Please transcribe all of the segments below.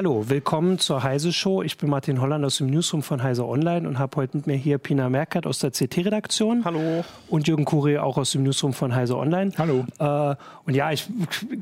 Hallo, willkommen zur Heise Show. Ich bin Martin Holland aus dem Newsroom von Heise Online und habe heute mit mir hier Pina Merkert aus der CT-Redaktion. Hallo. Und Jürgen Kuri auch aus dem Newsroom von Heise Online. Hallo. Äh, und ja, ich,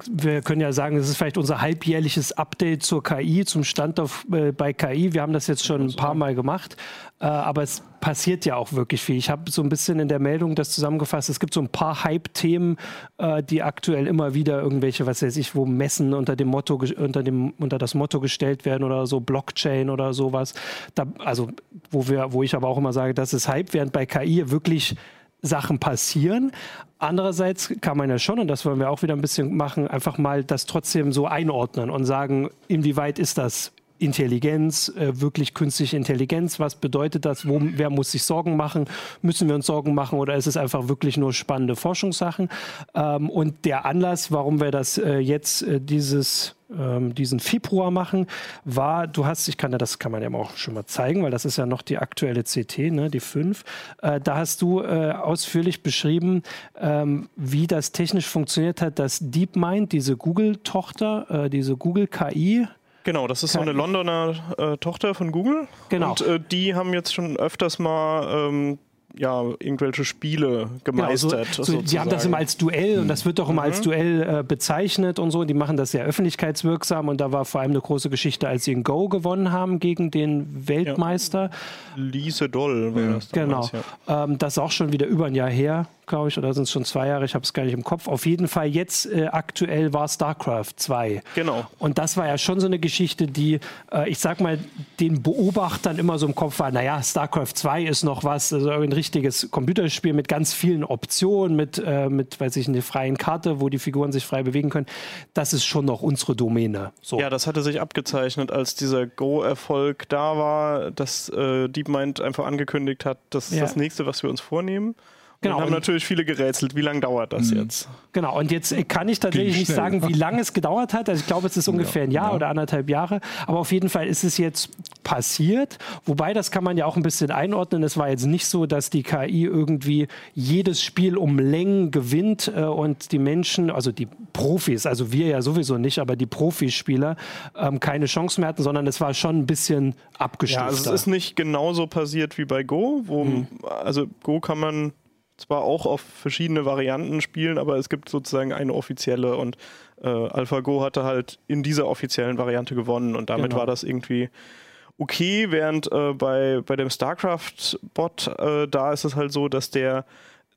wir können ja sagen, das ist vielleicht unser halbjährliches Update zur KI, zum Stand auf, äh, bei KI. Wir haben das jetzt schon ein paar Mal gemacht, äh, aber es passiert ja auch wirklich viel. Ich habe so ein bisschen in der Meldung das zusammengefasst. Es gibt so ein paar Hype-Themen, äh, die aktuell immer wieder irgendwelche, was weiß ich, wo Messen unter dem Motto, unter dem, unter das Motto gestellt werden oder so Blockchain oder sowas. Da, also, wo wir, wo ich aber auch immer sage, das ist Hype, während bei KI wirklich Sachen passieren. Andererseits kann man ja schon, und das wollen wir auch wieder ein bisschen machen, einfach mal das trotzdem so einordnen und sagen, inwieweit ist das Intelligenz, äh, wirklich künstliche Intelligenz. Was bedeutet das? Wo, wer muss sich Sorgen machen? Müssen wir uns Sorgen machen oder ist es einfach wirklich nur spannende Forschungssachen? Ähm, und der Anlass, warum wir das äh, jetzt äh, dieses ähm, diesen Februar machen, war, du hast, ich kann ja, das kann man ja auch schon mal zeigen, weil das ist ja noch die aktuelle CT, ne, die 5. Äh, da hast du äh, ausführlich beschrieben, ähm, wie das technisch funktioniert hat, dass DeepMind, diese Google-Tochter, äh, diese Google-KI, Genau, das ist so eine Londoner äh, Tochter von Google. Genau. Und äh, die haben jetzt schon öfters mal ähm, ja, irgendwelche Spiele gemeistert. Genau, so, so, die haben das immer als Duell und das wird doch immer mhm. als Duell äh, bezeichnet und so. Die machen das sehr öffentlichkeitswirksam und da war vor allem eine große Geschichte, als sie in Go gewonnen haben gegen den Weltmeister. Ja. Lise Doll war das damals, Genau. Ja. Ähm, das ist auch schon wieder über ein Jahr her glaube ich, oder sind es schon zwei Jahre, ich habe es gar nicht im Kopf. Auf jeden Fall jetzt äh, aktuell war StarCraft 2. Genau. Und das war ja schon so eine Geschichte, die, äh, ich sag mal, den Beobachtern immer so im Kopf war, naja, StarCraft 2 ist noch was, also ein richtiges Computerspiel mit ganz vielen Optionen, mit, äh, mit weiß ich, einer freien Karte, wo die Figuren sich frei bewegen können. Das ist schon noch unsere Domäne. So. Ja, das hatte sich abgezeichnet, als dieser Go-Erfolg da war, dass äh, DeepMind einfach angekündigt hat, das ist ja. das nächste, was wir uns vornehmen. Genau. Und haben natürlich viele gerätselt, wie lange dauert das mhm. jetzt? Genau, und jetzt kann ich tatsächlich nicht sagen, wie lange es gedauert hat. Also ich glaube, es ist ungefähr ein Jahr ja. oder anderthalb Jahre. Aber auf jeden Fall ist es jetzt passiert. Wobei, das kann man ja auch ein bisschen einordnen. Es war jetzt nicht so, dass die KI irgendwie jedes Spiel um Längen gewinnt äh, und die Menschen, also die Profis, also wir ja sowieso nicht, aber die Profispieler ähm, keine Chance mehr hatten, sondern es war schon ein bisschen abgestuft. Ja, also es ist nicht genauso passiert wie bei Go, wo, mhm. also Go kann man zwar auch auf verschiedene Varianten spielen, aber es gibt sozusagen eine offizielle und äh, AlphaGo hatte halt in dieser offiziellen Variante gewonnen und damit genau. war das irgendwie okay, während äh, bei, bei dem StarCraft-Bot, äh, da ist es halt so, dass der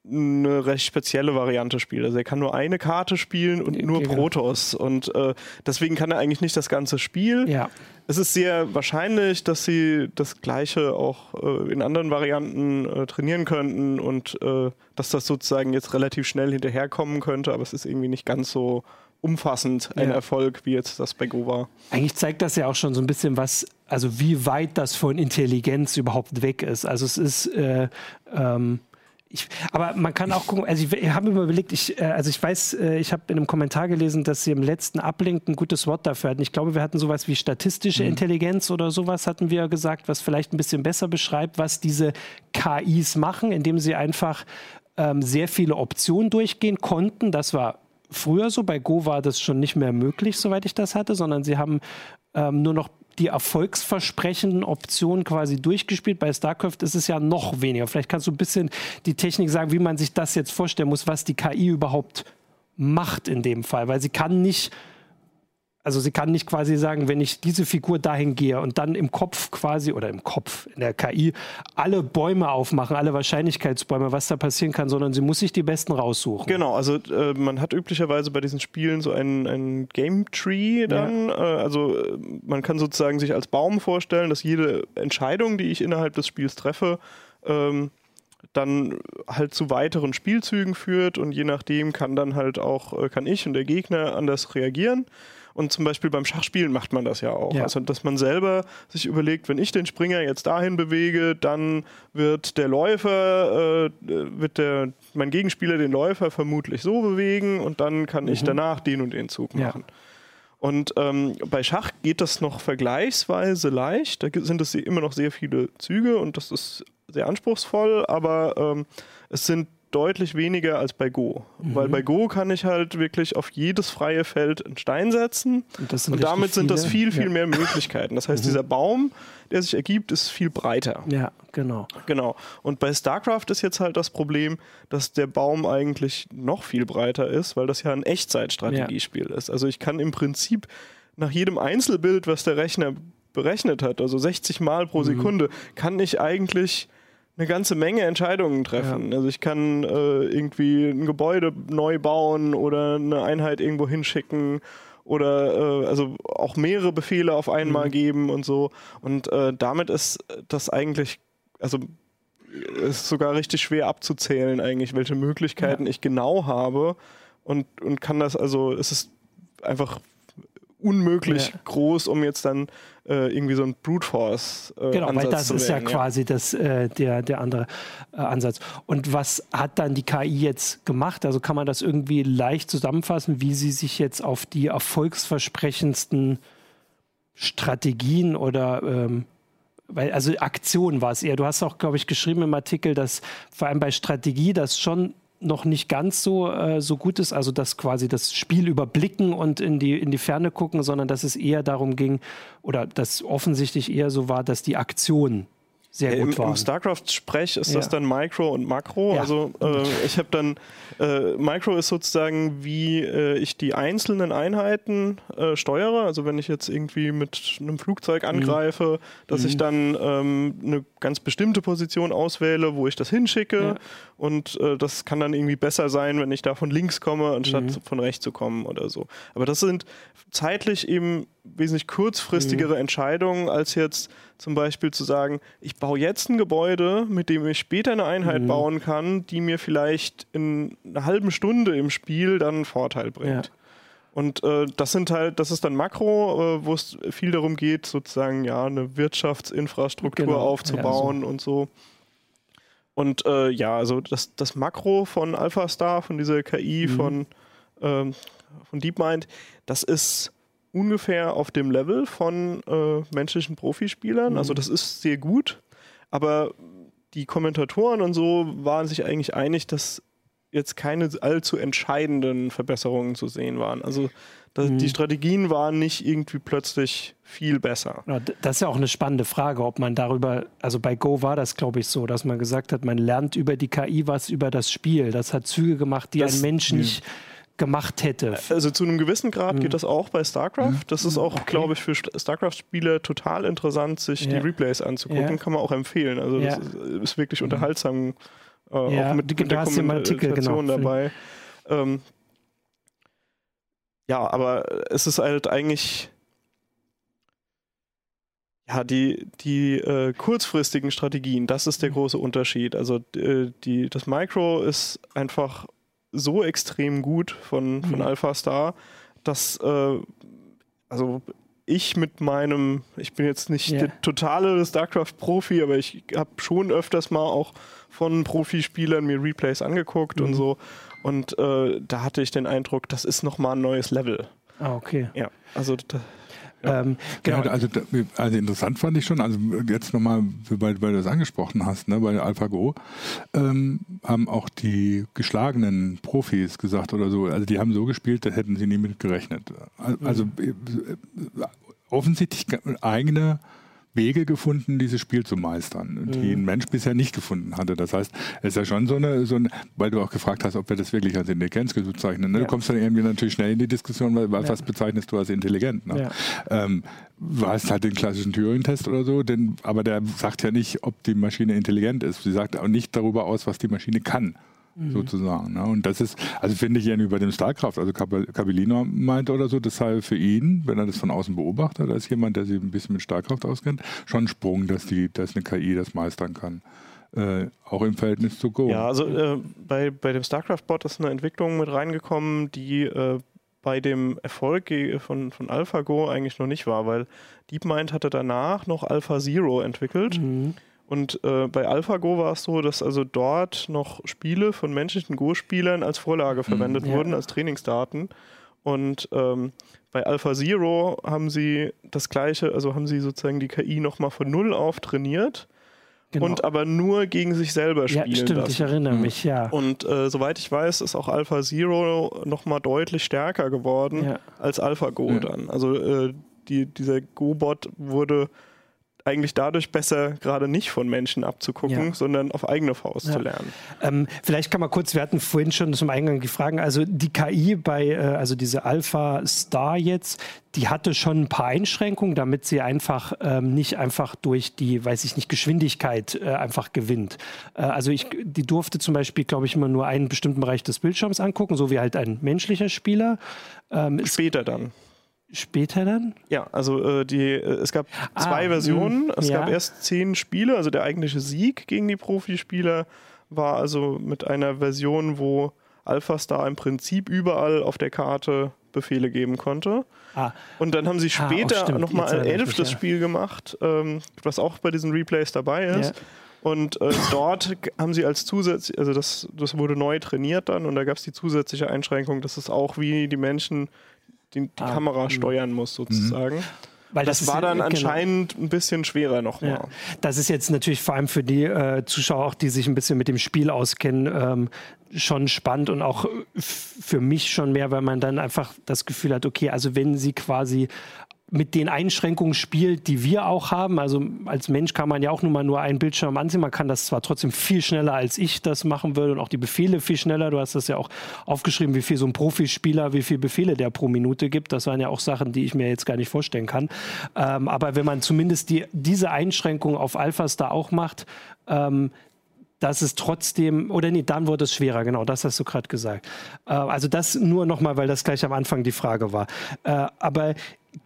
eine recht spezielle Variante spielt. Also er kann nur eine Karte spielen und nur genau. Protoss. Und äh, deswegen kann er eigentlich nicht das ganze Spiel. Ja. Es ist sehr wahrscheinlich, dass sie das Gleiche auch äh, in anderen Varianten äh, trainieren könnten und äh, dass das sozusagen jetzt relativ schnell hinterherkommen könnte, aber es ist irgendwie nicht ganz so umfassend ein ja. Erfolg, wie jetzt das bei Go war. Eigentlich zeigt das ja auch schon so ein bisschen was, also wie weit das von Intelligenz überhaupt weg ist. Also es ist äh, ähm ich, aber man kann auch gucken, also ich, habe mir überlegt, ich, äh, also ich weiß, äh, ich habe in einem Kommentar gelesen, dass sie im letzten Ablink ein gutes Wort dafür hatten. Ich glaube, wir hatten sowas wie statistische mhm. Intelligenz oder sowas, hatten wir gesagt, was vielleicht ein bisschen besser beschreibt, was diese KIs machen, indem sie einfach ähm, sehr viele Optionen durchgehen konnten. Das war früher so. Bei Go war das schon nicht mehr möglich, soweit ich das hatte, sondern sie haben ähm, nur noch die erfolgsversprechenden Optionen quasi durchgespielt. Bei StarCraft ist es ja noch weniger. Vielleicht kannst du ein bisschen die Technik sagen, wie man sich das jetzt vorstellen muss, was die KI überhaupt macht in dem Fall, weil sie kann nicht also sie kann nicht quasi sagen, wenn ich diese Figur dahin gehe und dann im Kopf quasi oder im Kopf in der KI alle Bäume aufmachen, alle Wahrscheinlichkeitsbäume, was da passieren kann, sondern sie muss sich die besten raussuchen. Genau, also äh, man hat üblicherweise bei diesen Spielen so einen, einen Game Tree dann. Ja. Äh, also äh, man kann sozusagen sich als Baum vorstellen, dass jede Entscheidung, die ich innerhalb des Spiels treffe, ähm, dann halt zu weiteren Spielzügen führt und je nachdem kann dann halt auch, äh, kann ich und der Gegner anders reagieren. Und zum Beispiel beim Schachspielen macht man das ja auch. Ja. Also, dass man selber sich überlegt, wenn ich den Springer jetzt dahin bewege, dann wird der Läufer, äh, wird der, mein Gegenspieler den Läufer vermutlich so bewegen und dann kann mhm. ich danach den und den Zug machen. Ja. Und ähm, bei Schach geht das noch vergleichsweise leicht. Da sind es immer noch sehr viele Züge und das ist sehr anspruchsvoll, aber ähm, es sind deutlich weniger als bei Go. Mhm. Weil bei Go kann ich halt wirklich auf jedes freie Feld einen Stein setzen. Und, und damit sind das viel, viel ja. mehr Möglichkeiten. Das heißt, mhm. dieser Baum, der sich ergibt, ist viel breiter. Ja, genau. Genau. Und bei StarCraft ist jetzt halt das Problem, dass der Baum eigentlich noch viel breiter ist, weil das ja ein Echtzeitstrategiespiel ja. ist. Also ich kann im Prinzip nach jedem Einzelbild, was der Rechner berechnet hat, also 60 Mal pro mhm. Sekunde, kann ich eigentlich eine ganze Menge Entscheidungen treffen. Ja. Also ich kann äh, irgendwie ein Gebäude neu bauen oder eine Einheit irgendwo hinschicken oder äh, also auch mehrere Befehle auf einmal mhm. geben und so. Und äh, damit ist das eigentlich, also ist sogar richtig schwer abzuzählen eigentlich, welche Möglichkeiten ja. ich genau habe und, und kann das, also es ist einfach unmöglich ja. groß, um jetzt dann äh, irgendwie so ein Brute Force äh, Genau, Ansatz weil das ist werden, ja quasi das, äh, der, der andere äh, Ansatz. Und was hat dann die KI jetzt gemacht? Also kann man das irgendwie leicht zusammenfassen, wie sie sich jetzt auf die erfolgsversprechendsten Strategien oder ähm, weil, also Aktion war es eher. Du hast auch, glaube ich, geschrieben im Artikel, dass vor allem bei Strategie das schon noch nicht ganz so, äh, so gut ist, also dass quasi das Spiel überblicken und in die, in die Ferne gucken, sondern dass es eher darum ging, oder dass offensichtlich eher so war, dass die Aktion sehr gut Im, waren. Im StarCraft-Sprech ist ja. das dann Micro und Makro. Ja. Also äh, ich habe dann, äh, Micro ist sozusagen, wie äh, ich die einzelnen Einheiten äh, steuere. Also wenn ich jetzt irgendwie mit einem Flugzeug mhm. angreife, mhm. dass mhm. ich dann ähm, eine ganz bestimmte Position auswähle, wo ich das hinschicke. Ja. Und äh, das kann dann irgendwie besser sein, wenn ich da von links komme, anstatt mhm. von rechts zu kommen oder so. Aber das sind zeitlich eben wesentlich kurzfristigere mhm. Entscheidungen, als jetzt zum Beispiel zu sagen, ich baue jetzt ein Gebäude, mit dem ich später eine Einheit mhm. bauen kann, die mir vielleicht in einer halben Stunde im Spiel dann einen Vorteil bringt. Ja. Und äh, das sind halt, das ist dann Makro, äh, wo es viel darum geht, sozusagen ja eine Wirtschaftsinfrastruktur genau. aufzubauen ja, so. und so. Und äh, ja, also das, das Makro von AlphaStar, von dieser KI mhm. von, ähm, von DeepMind, das ist ungefähr auf dem Level von äh, menschlichen Profispielern. Also mhm. Also das ist sehr gut, aber die Kommentatoren und so waren sich eigentlich einig, dass jetzt keine allzu entscheidenden Verbesserungen zu sehen waren. Also das, mhm. die Strategien waren nicht irgendwie plötzlich viel besser. Das ist ja auch eine spannende Frage, ob man darüber, also bei Go war das, glaube ich, so, dass man gesagt hat, man lernt über die KI was über das Spiel. Das hat Züge gemacht, die das, ein Mensch nicht gemacht hätte. Also zu einem gewissen Grad mhm. geht das auch bei StarCraft. Mhm. Das ist auch, okay. glaube ich, für StarCraft-Spieler total interessant, sich ja. die Replays anzugucken. Ja. Kann man auch empfehlen. Also ja. das ist, wirklich mhm. unterhaltsam. Äh, ja, auch mit, mit der Kommunikation genau. dabei. Ähm, ja, aber es ist halt eigentlich ja, die, die äh, kurzfristigen Strategien, das ist der große Unterschied. Also äh, die, das Micro ist einfach so extrem gut von, von mhm. Alpha Star, dass äh, also ich mit meinem, ich bin jetzt nicht yeah. der totale StarCraft-Profi, aber ich habe schon öfters mal auch von Profispielern mir Replays angeguckt mhm. und so. Und äh, da hatte ich den Eindruck, das ist nochmal ein neues Level. Ah, okay. Ja, also ähm, genau. Ja, also, also interessant fand ich schon, also jetzt nochmal, weil, weil du das angesprochen hast, ne, bei AlphaGo, ähm, haben auch die geschlagenen Profis gesagt oder so, also die haben so gespielt, da hätten sie nie mit gerechnet. Also mhm. Äh, offensichtlich eigene Wege gefunden, dieses Spiel zu meistern, die mhm. ein Mensch bisher nicht gefunden hatte. Das heißt, es ist ja schon so eine, so eine, weil du auch gefragt hast, ob wir das wirklich als Intelligenz bezeichnen. Ne? Ja. Du kommst dann irgendwie natürlich schnell in die Diskussion, weil, ja. was bezeichnest du als intelligent? Ne? Ja. Ähm, du hast halt den klassischen Turing-Test oder so, denn, aber der sagt ja nicht, ob die Maschine intelligent ist. Sie sagt auch nicht darüber aus, was die Maschine kann mhm. sozusagen. Ne? Und das ist, also finde ich irgendwie bei dem Starcraft, also Cabellino meinte oder so, das sei für ihn, wenn er das von außen beobachtet, als jemand, der sich ein bisschen mit Starcraft auskennt, schon ein Sprung, dass, die, dass eine KI das meistern kann. Äh, auch im Verhältnis zu Go. Ja, also äh, bei, bei dem StarCraft-Bot ist eine Entwicklung mit reingekommen, die äh, bei dem Erfolg von, von AlphaGo eigentlich noch nicht war, weil DeepMind hatte danach noch AlphaZero entwickelt. Mhm. Und äh, bei AlphaGo war es so, dass also dort noch Spiele von menschlichen Go-Spielern als Vorlage verwendet mhm, wurden, als Trainingsdaten. Und ähm, bei AlphaZero haben sie das gleiche, also haben sie sozusagen die KI nochmal von Null auf trainiert genau. und aber nur gegen sich selber spielen Ja, stimmt, lassen. ich erinnere mhm. mich, ja. Und äh, soweit ich weiß, ist auch Alpha Zero nochmal deutlich stärker geworden ja. als AlphaGo ja. dann. Also äh, die, dieser Go-Bot wurde eigentlich dadurch besser, gerade nicht von Menschen abzugucken, ja. sondern auf eigene Faust ja. zu lernen. Ähm, vielleicht kann man kurz, wir hatten vorhin schon zum Eingang die Fragen, also die KI bei, äh, also diese Alpha Star jetzt, die hatte schon ein paar Einschränkungen, damit sie einfach ähm, nicht einfach durch die, weiß ich nicht, Geschwindigkeit äh, einfach gewinnt. Äh, also ich, die durfte zum Beispiel, glaube ich, immer nur einen bestimmten Bereich des Bildschirms angucken, so wie halt ein menschlicher Spieler. Ähm, Später dann später dann? Ja, also äh, die, äh, es gab ah, zwei Versionen. Mh, es ja. gab erst zehn Spiele, also der eigentliche Sieg gegen die Profispieler war also mit einer Version, wo AlphaStar im Prinzip überall auf der Karte Befehle geben konnte. Ah. Und dann haben sie ah, später ah, nochmal ein elftes ja. Spiel gemacht, ähm, was auch bei diesen Replays dabei ist. Ja. Und äh, dort haben sie als zusätzlich, also das, das wurde neu trainiert dann und da gab es die zusätzliche Einschränkung, dass es auch wie die Menschen die, die ah, Kamera mh. steuern muss, sozusagen. Mhm. Weil das, das war dann genau. anscheinend ein bisschen schwerer nochmal. Ja. Das ist jetzt natürlich vor allem für die äh, Zuschauer, auch die sich ein bisschen mit dem Spiel auskennen, ähm, schon spannend und auch für mich schon mehr, weil man dann einfach das Gefühl hat, okay, also wenn sie quasi mit den Einschränkungen spielt, die wir auch haben. Also als Mensch kann man ja auch nur mal nur einen Bildschirm ansehen. Man kann das zwar trotzdem viel schneller, als ich das machen würde und auch die Befehle viel schneller. Du hast das ja auch aufgeschrieben, wie viel so ein Profispieler, wie viele Befehle der pro Minute gibt. Das waren ja auch Sachen, die ich mir jetzt gar nicht vorstellen kann. Ähm, aber wenn man zumindest die, diese Einschränkung auf Alphas da auch macht, ähm, dass es trotzdem, oder nee, dann wurde es schwerer, genau, das hast du gerade gesagt. Äh, also das nur nochmal, weil das gleich am Anfang die Frage war. Äh, aber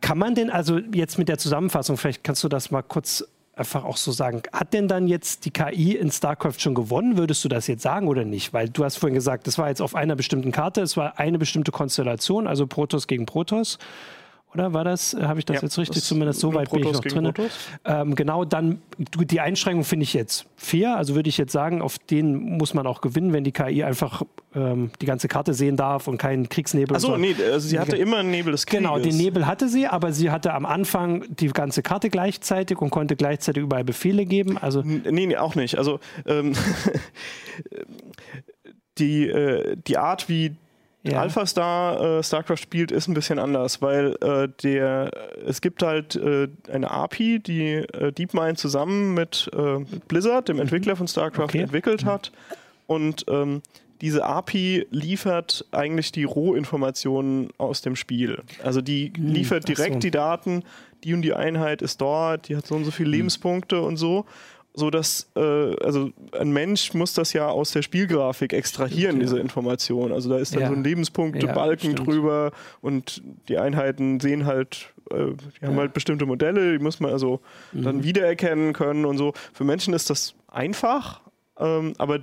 kann man denn, also jetzt mit der Zusammenfassung, vielleicht kannst du das mal kurz einfach auch so sagen, hat denn dann jetzt die KI in StarCraft schon gewonnen? Würdest du das jetzt sagen oder nicht? Weil du hast vorhin gesagt, das war jetzt auf einer bestimmten Karte, es war eine bestimmte Konstellation, also Protoss gegen Protoss oder war das, äh, habe ich das ja, jetzt richtig, das zumindest so weit bin ich noch drin. Ähm, genau, dann die Einschränkung finde ich jetzt fair, also würde ich jetzt sagen, auf den muss man auch gewinnen, wenn die KI einfach ähm, die ganze Karte sehen darf und keinen Kriegsnebel. Achso, nee, also sie hatte immer einen Nebel des Krieges. Genau, den Nebel hatte sie, aber sie hatte am Anfang die ganze Karte gleichzeitig und konnte gleichzeitig überall Befehle geben. Also nee, nee, auch nicht. Also ähm, die, äh, die Art, wie ja. Alpha Star äh, StarCraft spielt, ist ein bisschen anders, weil äh, der es gibt halt äh, eine API, die äh, DeepMind zusammen mit, äh, mit, Blizzard, dem mhm. Entwickler von StarCraft, okay. entwickelt mhm. hat. Und ähm, diese API liefert eigentlich die Rohinformationen aus dem Spiel. Also die mhm, liefert direkt so. die Daten, die und die Einheit ist dort, die hat so und so viele mhm. Lebenspunkte und so so dass äh, also ein Mensch muss das ja aus der Spielgrafik extrahieren, stimmt, diese Information. Also da ist dann ja. so ein Lebenspunkte-Balken ja, drüber und die Einheiten sehen halt, äh, die haben halt bestimmte Modelle, die muss man also mhm. dann wiedererkennen können und so. Für Menschen ist das einfach, ähm, aber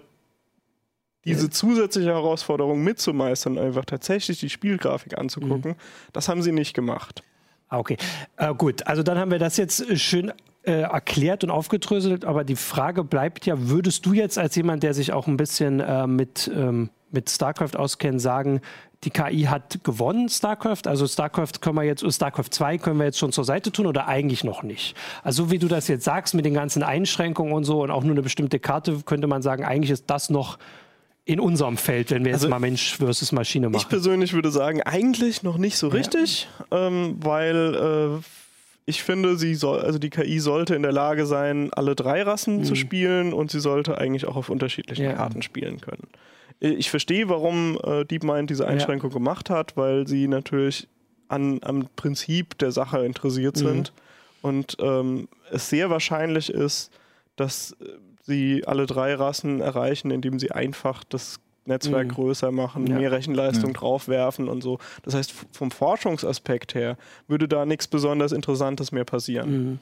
diese zusätzliche Herausforderung mitzumeistern, einfach tatsächlich die Spielgrafik anzugucken, mhm. das haben sie nicht gemacht. Ah, okay, äh, gut. Also dann haben wir das jetzt schön äh, erklärt und aufgedröselt, aber die Frage bleibt ja, würdest du jetzt als jemand, der sich auch ein bisschen äh, mit, ähm, mit StarCraft auskennt, sagen, die KI hat gewonnen, StarCraft. Also StarCraft können wir jetzt, StarCraft 2 können wir jetzt schon zur Seite tun oder eigentlich noch nicht? Also wie du das jetzt sagst mit den ganzen Einschränkungen und so und auch nur eine bestimmte Karte, könnte man sagen, eigentlich ist das noch in unserem Feld, wenn wir jetzt also, mal Mensch versus Maschine machen. Ich persönlich würde sagen, eigentlich noch nicht so richtig, ja. ähm, weil äh, ich finde, sie soll, also die KI sollte in der Lage sein, alle drei Rassen mhm. zu spielen und sie sollte eigentlich auch auf unterschiedlichen ja. Karten spielen können. Ich verstehe, warum äh, DeepMind diese Einschränkung ja. gemacht hat, weil sie natürlich an, am Prinzip der Sache interessiert mhm. sind und ähm, es sehr wahrscheinlich ist, dass äh, sie alle drei Rassen erreichen, indem sie einfach das Netzwerk mhm. größer machen, ja. mehr Rechenleistung ja. draufwerfen und so. Das heißt, vom Forschungsaspekt her würde da nichts besonders Interessantes mehr passieren. Mhm.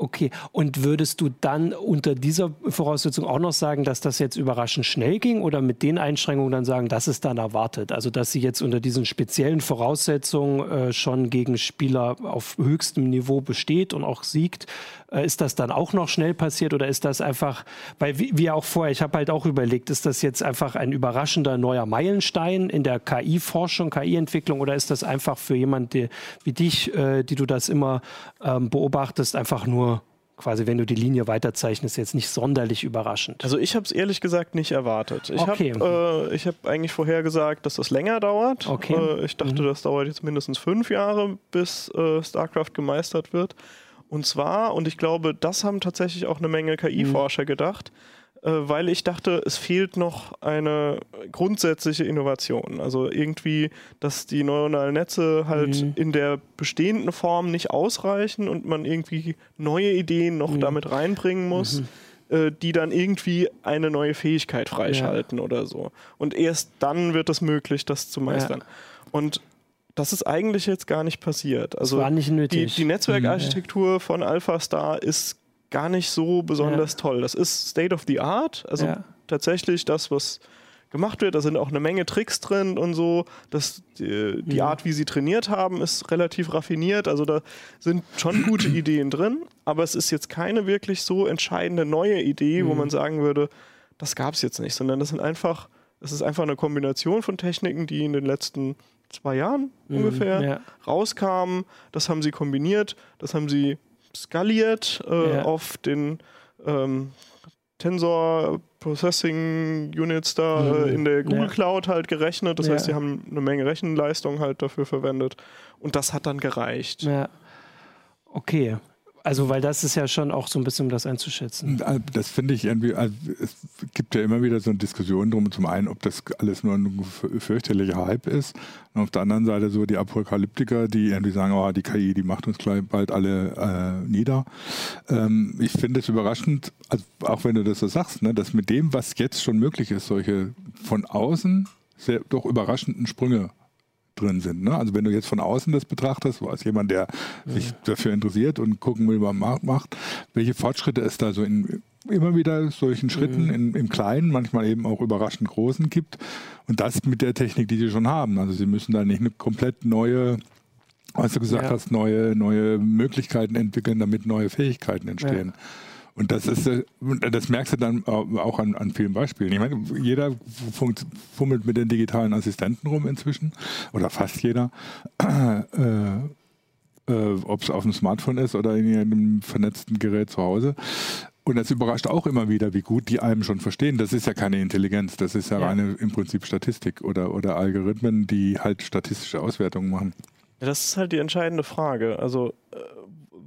Okay, und würdest du dann unter dieser Voraussetzung auch noch sagen, dass das jetzt überraschend schnell ging oder mit den Einschränkungen dann sagen, das ist dann erwartet? Also, dass sie jetzt unter diesen speziellen Voraussetzungen äh, schon gegen Spieler auf höchstem Niveau besteht und auch siegt, äh, ist das dann auch noch schnell passiert oder ist das einfach, weil wie, wie auch vorher, ich habe halt auch überlegt, ist das jetzt einfach ein überraschender neuer Meilenstein in der KI-Forschung, KI-Entwicklung oder ist das einfach für jemanden wie dich, äh, die du das immer ähm, beobachtest, einfach nur quasi, wenn du die Linie weiterzeichnest, jetzt nicht sonderlich überraschend. Also ich habe es ehrlich gesagt nicht erwartet. Ich Okay. habe äh, hab eigentlich vorhergesagt, dass das länger dauert. Okay. Äh, ich dachte, Mhm. das dauert jetzt mindestens fünf Jahre, bis äh, StarCraft gemeistert wird. Und zwar, und ich glaube, das haben tatsächlich auch eine Menge KI-Forscher gedacht, äh, weil ich dachte, es fehlt noch eine grundsätzliche Innovation. Also irgendwie, dass die neuronalen Netze halt Mhm. in der bestehenden Form nicht ausreichen und man irgendwie neue Ideen noch Mhm. damit reinbringen muss, äh, die dann irgendwie eine neue Fähigkeit freischalten oder so. Und erst dann wird es möglich, das zu meistern. Und das ist eigentlich jetzt gar nicht passiert. Das Also war nicht die, nötig. die Netzwerkarchitektur von AlphaStar ist gar nicht so besonders toll. Das ist State of the Art, also Ja. tatsächlich das, was gemacht wird. Da sind auch eine Menge Tricks drin und so. Das, die, die Mhm. Art, wie sie trainiert haben, ist relativ raffiniert. Also da sind schon gute Ideen drin, aber es ist jetzt keine wirklich so entscheidende neue Idee, wo Mhm. man sagen würde, das gab es jetzt nicht, sondern das sind einfach, es ist einfach eine Kombination von Techniken, die in den letzten zwei Jahren Mhm. ungefähr Ja. rauskamen. Das haben sie kombiniert, das haben sie skaliert äh, Ja. auf den ähm, Tensor Processing Units da Mhm. äh, in der Google Ja. Cloud halt gerechnet. Das Ja. heißt, sie haben eine Menge Rechenleistung halt dafür verwendet. Und das hat dann gereicht. Ja. Okay. Also, weil das ist ja schon auch so ein bisschen, um das einzuschätzen. äh, Das finde ich irgendwie, also es gibt ja immer wieder so eine Diskussion drum, zum einen, ob das alles nur ein fürchterlicher Hype ist und auf der anderen Seite so die Apokalyptiker, die irgendwie sagen, oh, die KI, die macht uns gleich bald alle äh, nieder. Ähm, ich finde es überraschend, also auch wenn du das so sagst, ne, dass mit dem, was jetzt schon möglich ist, solche von außen sehr doch überraschenden Sprünge drin sind. Ne? Also wenn du jetzt von außen das betrachtest, so als jemand, der sich dafür interessiert und gucken will, was man macht, welche Fortschritte es da so in immer wieder solchen Schritten in, im Kleinen, manchmal eben auch überraschend großen gibt. Und das mit der Technik, die sie schon haben. Also sie müssen da nicht eine komplett neue, was du gesagt Ja. hast, neue, neue Möglichkeiten entwickeln, damit neue Fähigkeiten entstehen. Und das ist, äh, das merkst du dann auch an, an vielen Beispielen. Ich meine, jeder fummelt mit den digitalen Assistenten rum inzwischen, oder fast jeder. Äh, äh, Ob es auf dem Smartphone ist oder in einem vernetzten Gerät zu Hause. Und das überrascht auch immer wieder, wie gut die einem schon verstehen. Das ist ja keine Intelligenz, das ist ja, Ja. reine im Prinzip Statistik oder, oder Algorithmen, die halt statistische Auswertungen machen. Ja, das ist halt die entscheidende Frage. Also äh,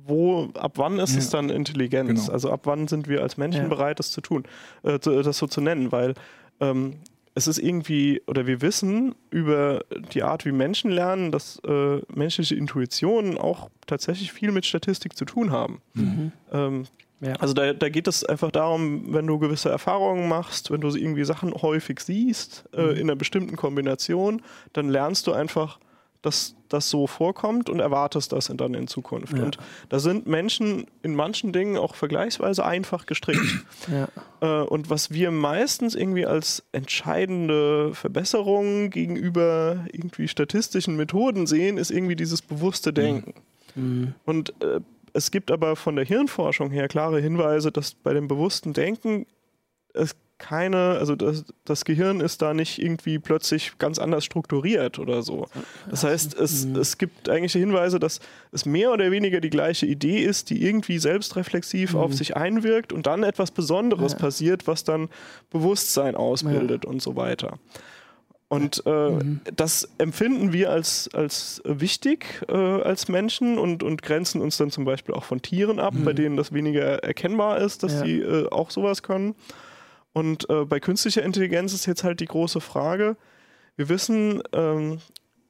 wo, ab wann ist es Ja. dann Intelligenz? Genau. Also ab wann sind wir als Menschen Ja. bereit, das zu tun, äh, zu- das so zu nennen? Weil ähm, es ist irgendwie, oder wir wissen über die Art, wie Menschen lernen, dass äh, menschliche Intuitionen auch tatsächlich viel mit Statistik zu tun haben. Mhm. Ähm, Ja. also da, da geht es einfach darum, wenn du gewisse Erfahrungen machst, wenn du irgendwie Sachen häufig siehst, äh, Mhm. in einer bestimmten Kombination, dann lernst du einfach, dass das so vorkommt und erwartest das dann in Zukunft. Ja. Und da sind Menschen in manchen Dingen auch vergleichsweise einfach gestrickt. Ja. Äh, und was wir meistens irgendwie als entscheidende Verbesserung gegenüber irgendwie statistischen Methoden sehen, ist irgendwie dieses bewusste Denken. Mhm. Und äh, es gibt aber von der Hirnforschung her klare Hinweise, dass bei dem bewussten Denken es keine, also das, das Gehirn ist da nicht irgendwie plötzlich ganz anders strukturiert oder so. Das heißt, es, Mhm. es gibt eigentlich Hinweise, dass es mehr oder weniger die gleiche Idee ist, die irgendwie selbstreflexiv auf Mhm. sich einwirkt und dann etwas Besonderes Ja. passiert, was dann Bewusstsein ausbildet und so weiter. Und äh, Mhm. das empfinden wir als, als wichtig äh, als Menschen und, und grenzen uns dann zum Beispiel auch von Tieren ab, bei denen das weniger erkennbar ist, dass Mhm. Ja. sie äh, auch sowas können. Und äh, bei künstlicher Intelligenz ist jetzt halt die große Frage, wir wissen, ähm,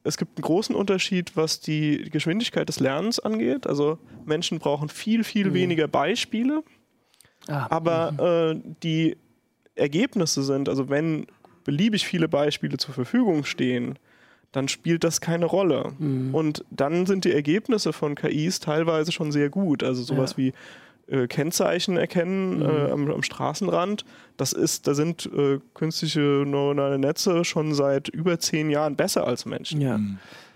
es gibt einen großen Unterschied, was die Geschwindigkeit des Lernens angeht. Also Menschen brauchen viel, viel Mhm. weniger Beispiele. Ah, Aber äh, die Ergebnisse sind, also wenn beliebig viele Beispiele zur Verfügung stehen, dann spielt das keine Rolle. Mhm. Und dann sind die Ergebnisse von KIs teilweise schon sehr gut. Also sowas Ja. wie äh, Kennzeichen erkennen Mhm. äh, am, am Straßenrand. Das ist, da sind äh, künstliche neuronale Netze schon seit über zehn Jahren besser als Menschen. ja.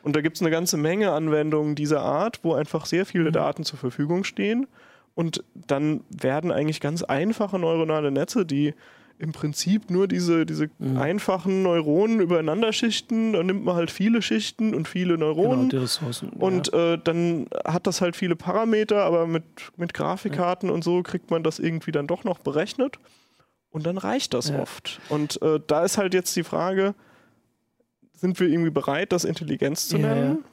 Und da gibt es eine ganze Menge Anwendungen dieser Art, wo einfach sehr viele Daten zur Verfügung stehen. Und dann werden eigentlich ganz einfache neuronale Netze, die im Prinzip nur diese, diese mhm. einfachen Neuronen übereinander schichten. Dann nimmt man halt viele Schichten und viele Neuronen. Genau, Ressourcen, und ja. äh, dann hat das halt viele Parameter, aber mit, mit Grafikkarten ja. und so kriegt man das irgendwie dann doch noch berechnet. Und dann reicht das ja. oft. Und äh, da ist halt jetzt die Frage, sind wir irgendwie bereit, das Intelligenz zu nennen?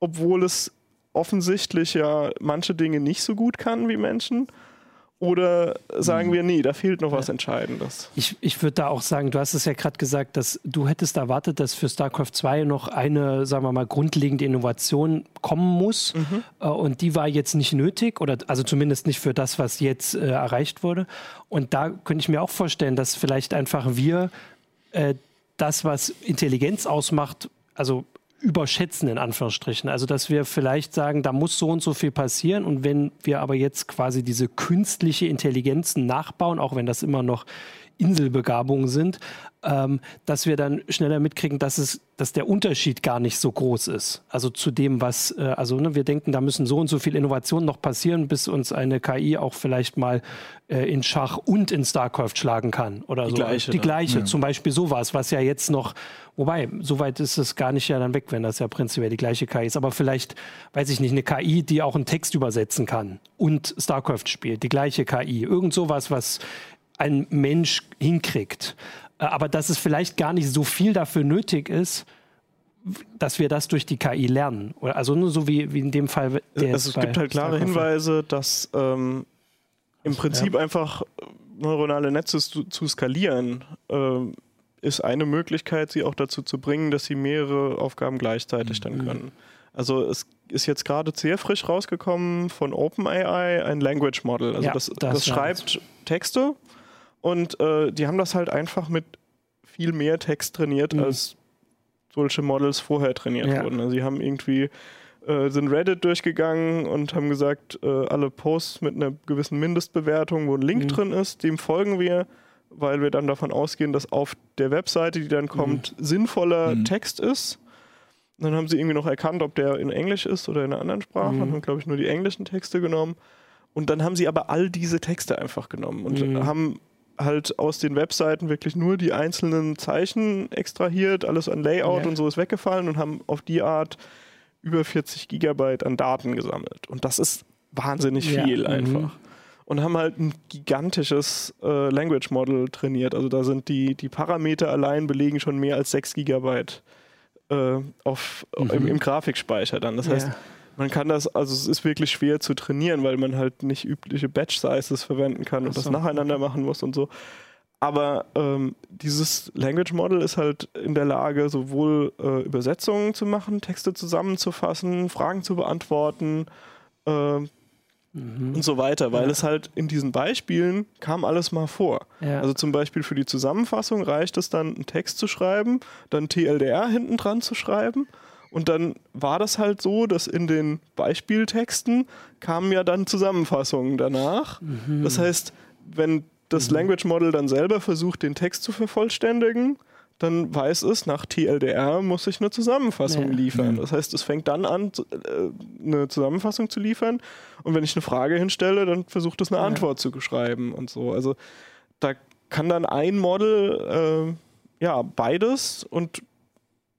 Obwohl es offensichtlich ja manche Dinge nicht so gut kann wie Menschen. Oder sagen mhm. wir, nee, da fehlt noch was Entscheidendes? Ich, ich würde da auch sagen, du hast es ja gerade gesagt, dass du hättest erwartet, dass für StarCraft 2 noch eine, sagen wir mal, grundlegende Innovation kommen muss. Mhm. Äh, und die war jetzt nicht nötig, oder also zumindest nicht für das, was jetzt äh, erreicht wurde. Und da könnte ich mir auch vorstellen, dass vielleicht einfach wir äh, das, was Intelligenz ausmacht, also überschätzen, in Anführungsstrichen. Also, dass wir vielleicht sagen, da muss so und so viel passieren. Und wenn wir aber jetzt quasi diese künstliche Intelligenzen nachbauen, auch wenn das immer noch Inselbegabungen sind, ähm, dass wir dann schneller mitkriegen, dass, es, dass der Unterschied gar nicht so groß ist. Also zu dem, was, äh, also ne, wir denken, da müssen so und so viel Innovationen noch passieren, bis uns eine KI auch vielleicht mal äh, in Schach und in StarCraft schlagen kann. Oder die so. Gleiche, die gleiche, ja. zum Beispiel sowas, was ja jetzt noch, wobei, soweit ist es gar nicht ja dann weg, wenn das ja prinzipiell die gleiche KI ist. Aber vielleicht, weiß ich nicht, eine KI, die auch einen Text übersetzen kann und StarCraft spielt, die gleiche KI. Irgend sowas, was ein Mensch hinkriegt. Äh, aber dass es vielleicht gar nicht so viel dafür nötig ist, dass wir das durch die KI lernen. Also nur so wie, wie in dem Fall. also es gibt halt klare Hinweise, dass ähm, im Prinzip ja. einfach neuronale Netze zu, zu skalieren äh, ist eine Möglichkeit, sie auch dazu zu bringen, dass sie mehrere Aufgaben gleichzeitig mhm. dann können. Also es ist jetzt gerade sehr frisch rausgekommen von OpenAI ein Language Model. Also ja, das, das, das schreibt Texte und äh, die haben das halt einfach mit viel mehr Text trainiert, mhm. als solche Models vorher trainiert ja. wurden. Also sie haben irgendwie äh, sind Reddit durchgegangen und haben gesagt, äh, alle Posts mit einer gewissen Mindestbewertung, wo ein Link mhm. drin ist, dem folgen wir, weil wir dann davon ausgehen, dass auf der Webseite, die dann kommt, mhm. sinnvoller mhm. Text ist. Und dann haben sie irgendwie noch erkannt, ob der in Englisch ist oder in einer anderen Sprache mhm. und haben, glaube ich, nur die englischen Texte genommen. Und dann haben sie aber all diese Texte einfach genommen und mhm. haben halt aus den Webseiten wirklich nur die einzelnen Zeichen extrahiert, alles an Layout ja. und so ist weggefallen und haben auf die Art über 40 Gigabyte an Daten gesammelt. Und das ist wahnsinnig ja. viel mhm. einfach. Mhm. Und haben halt ein gigantisches äh, Language Model trainiert. Also da sind die, die Parameter allein belegen schon mehr als 6 Gigabyte äh, auf, mhm. im, im, Grafikspeicher dann. Das ja. Man kann das, also es ist wirklich schwer zu trainieren, weil man halt nicht übliche Batch-Sizes verwenden kann und so. das nacheinander machen muss und so. Aber ähm, dieses Language Model ist halt in der Lage, sowohl äh, Übersetzungen zu machen, Texte zusammenzufassen, Fragen zu beantworten äh, mhm. und so weiter, weil ja. es halt in diesen Beispielen kam alles mal vor. Ja. Also zum Beispiel für die Zusammenfassung reicht es dann, einen Text zu schreiben, dann TLDR hinten dran zu schreiben und dann war das halt so, dass in den Beispieltexten kamen ja dann Zusammenfassungen danach. Mhm. Das heißt, wenn das mhm. Language Model dann selber versucht, den Text zu vervollständigen, dann weiß es, nach TLDR muss ich eine Zusammenfassung ja. liefern. Mhm. Das heißt, es fängt dann an, äh, eine Zusammenfassung zu liefern. Und wenn ich eine Frage hinstelle, dann versucht es eine ja. Antwort zu schreiben und so. Also da kann dann ein Model äh, ja beides und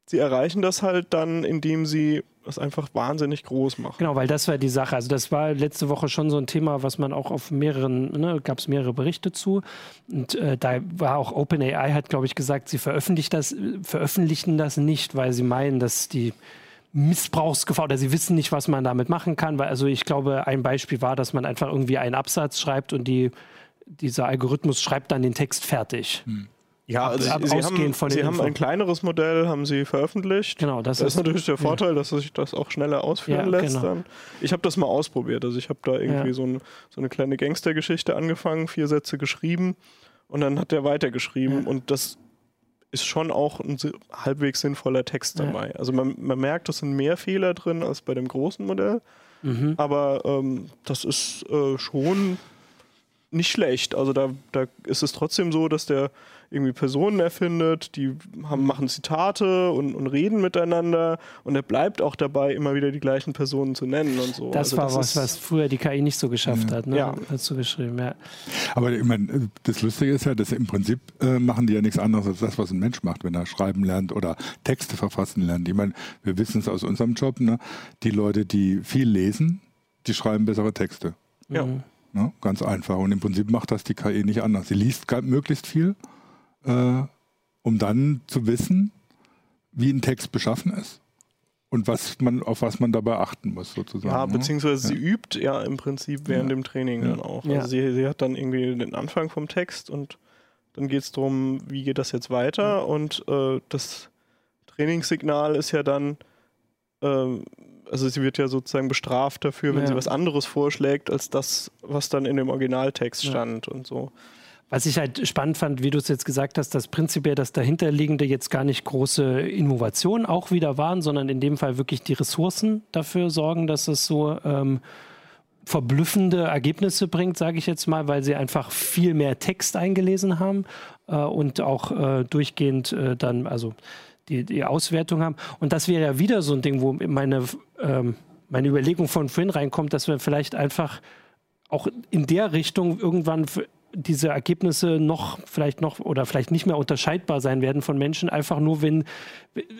sie erreichen das halt dann, indem sie es einfach wahnsinnig groß machen. Genau, weil das war die Sache. Also das war letzte Woche schon so ein Thema, was man auch auf mehreren, ne, gab es mehrere Berichte zu. Und äh, da war auch OpenAI hat, glaube ich, gesagt, sie veröffentlichen das, veröffentlichen das nicht, weil sie meinen, dass die Missbrauchsgefahr oder sie wissen nicht, was man damit machen kann. Weil, also ich glaube, ein Beispiel war, dass man einfach irgendwie einen Absatz schreibt und die, dieser Algorithmus schreibt dann den Text fertig. Hm. Ja, also ab, sie, haben, sie haben, ein kleineres Modell, haben sie veröffentlicht. Genau, das, das ist, natürlich der Vorteil, ja. dass sich das auch schneller ausführen ja, lässt. Genau. Dann. Ich habe das mal ausprobiert. Also ich habe da irgendwie ja. so, ein, so, eine kleine Gangstergeschichte angefangen, vier Sätze geschrieben und dann hat der weitergeschrieben und das ist schon auch ein halbwegs sinnvoller Text dabei. Also man, man merkt, es sind mehr Fehler drin als bei dem großen Modell, mhm. aber ähm, das ist äh, schon nicht schlecht. Also da, da ist es trotzdem so, dass der irgendwie Personen erfindet, die haben, machen Zitate und, und reden miteinander und er bleibt auch dabei, immer wieder die gleichen Personen zu nennen und so. Das also war das was, was früher die KI nicht so geschafft ja. hat, ne? Ja. Dazu geschrieben, ja. Aber ich meine, das Lustige ist ja, dass im Prinzip äh, machen die ja nichts anderes als das, was ein Mensch macht, wenn er schreiben lernt oder Texte verfassen lernt. Ich meine, wir wissen es aus unserem Job, ne? die Leute, die viel lesen, die schreiben bessere Texte. Ja. Mhm. Ne? Ganz einfach. Und im Prinzip macht das die KI nicht anders. Sie liest möglichst viel äh, um dann zu wissen, wie ein Text beschaffen ist und was man, auf was man dabei achten muss, sozusagen. Ja, ne? beziehungsweise ja. sie übt ja im Prinzip während ja. dem Training ja. dann auch. Also sie, sie, hat dann irgendwie den Anfang vom Text und dann geht es darum, wie geht das jetzt weiter und äh, das Trainingssignal ist ja dann, äh, also sie wird ja sozusagen bestraft dafür, wenn sie was anderes vorschlägt, als das, was dann in dem Originaltext stand und so. Was ich halt spannend fand, wie du es jetzt gesagt hast, dass prinzipiell das dahinterliegende jetzt gar nicht große Innovationen auch wieder waren, sondern in dem Fall wirklich die Ressourcen dafür sorgen, dass es so ähm, verblüffende Ergebnisse bringt, sage ich jetzt mal, weil sie einfach viel mehr Text eingelesen haben äh, und auch äh, durchgehend äh, dann, also die, die Auswertung haben. Und das wäre ja wieder so ein Ding, wo meine, ähm, meine Überlegung von vorhin reinkommt, dass wir vielleicht einfach auch in der Richtung irgendwann diese Ergebnisse noch vielleicht noch oder vielleicht nicht mehr unterscheidbar sein werden von Menschen, einfach nur wenn,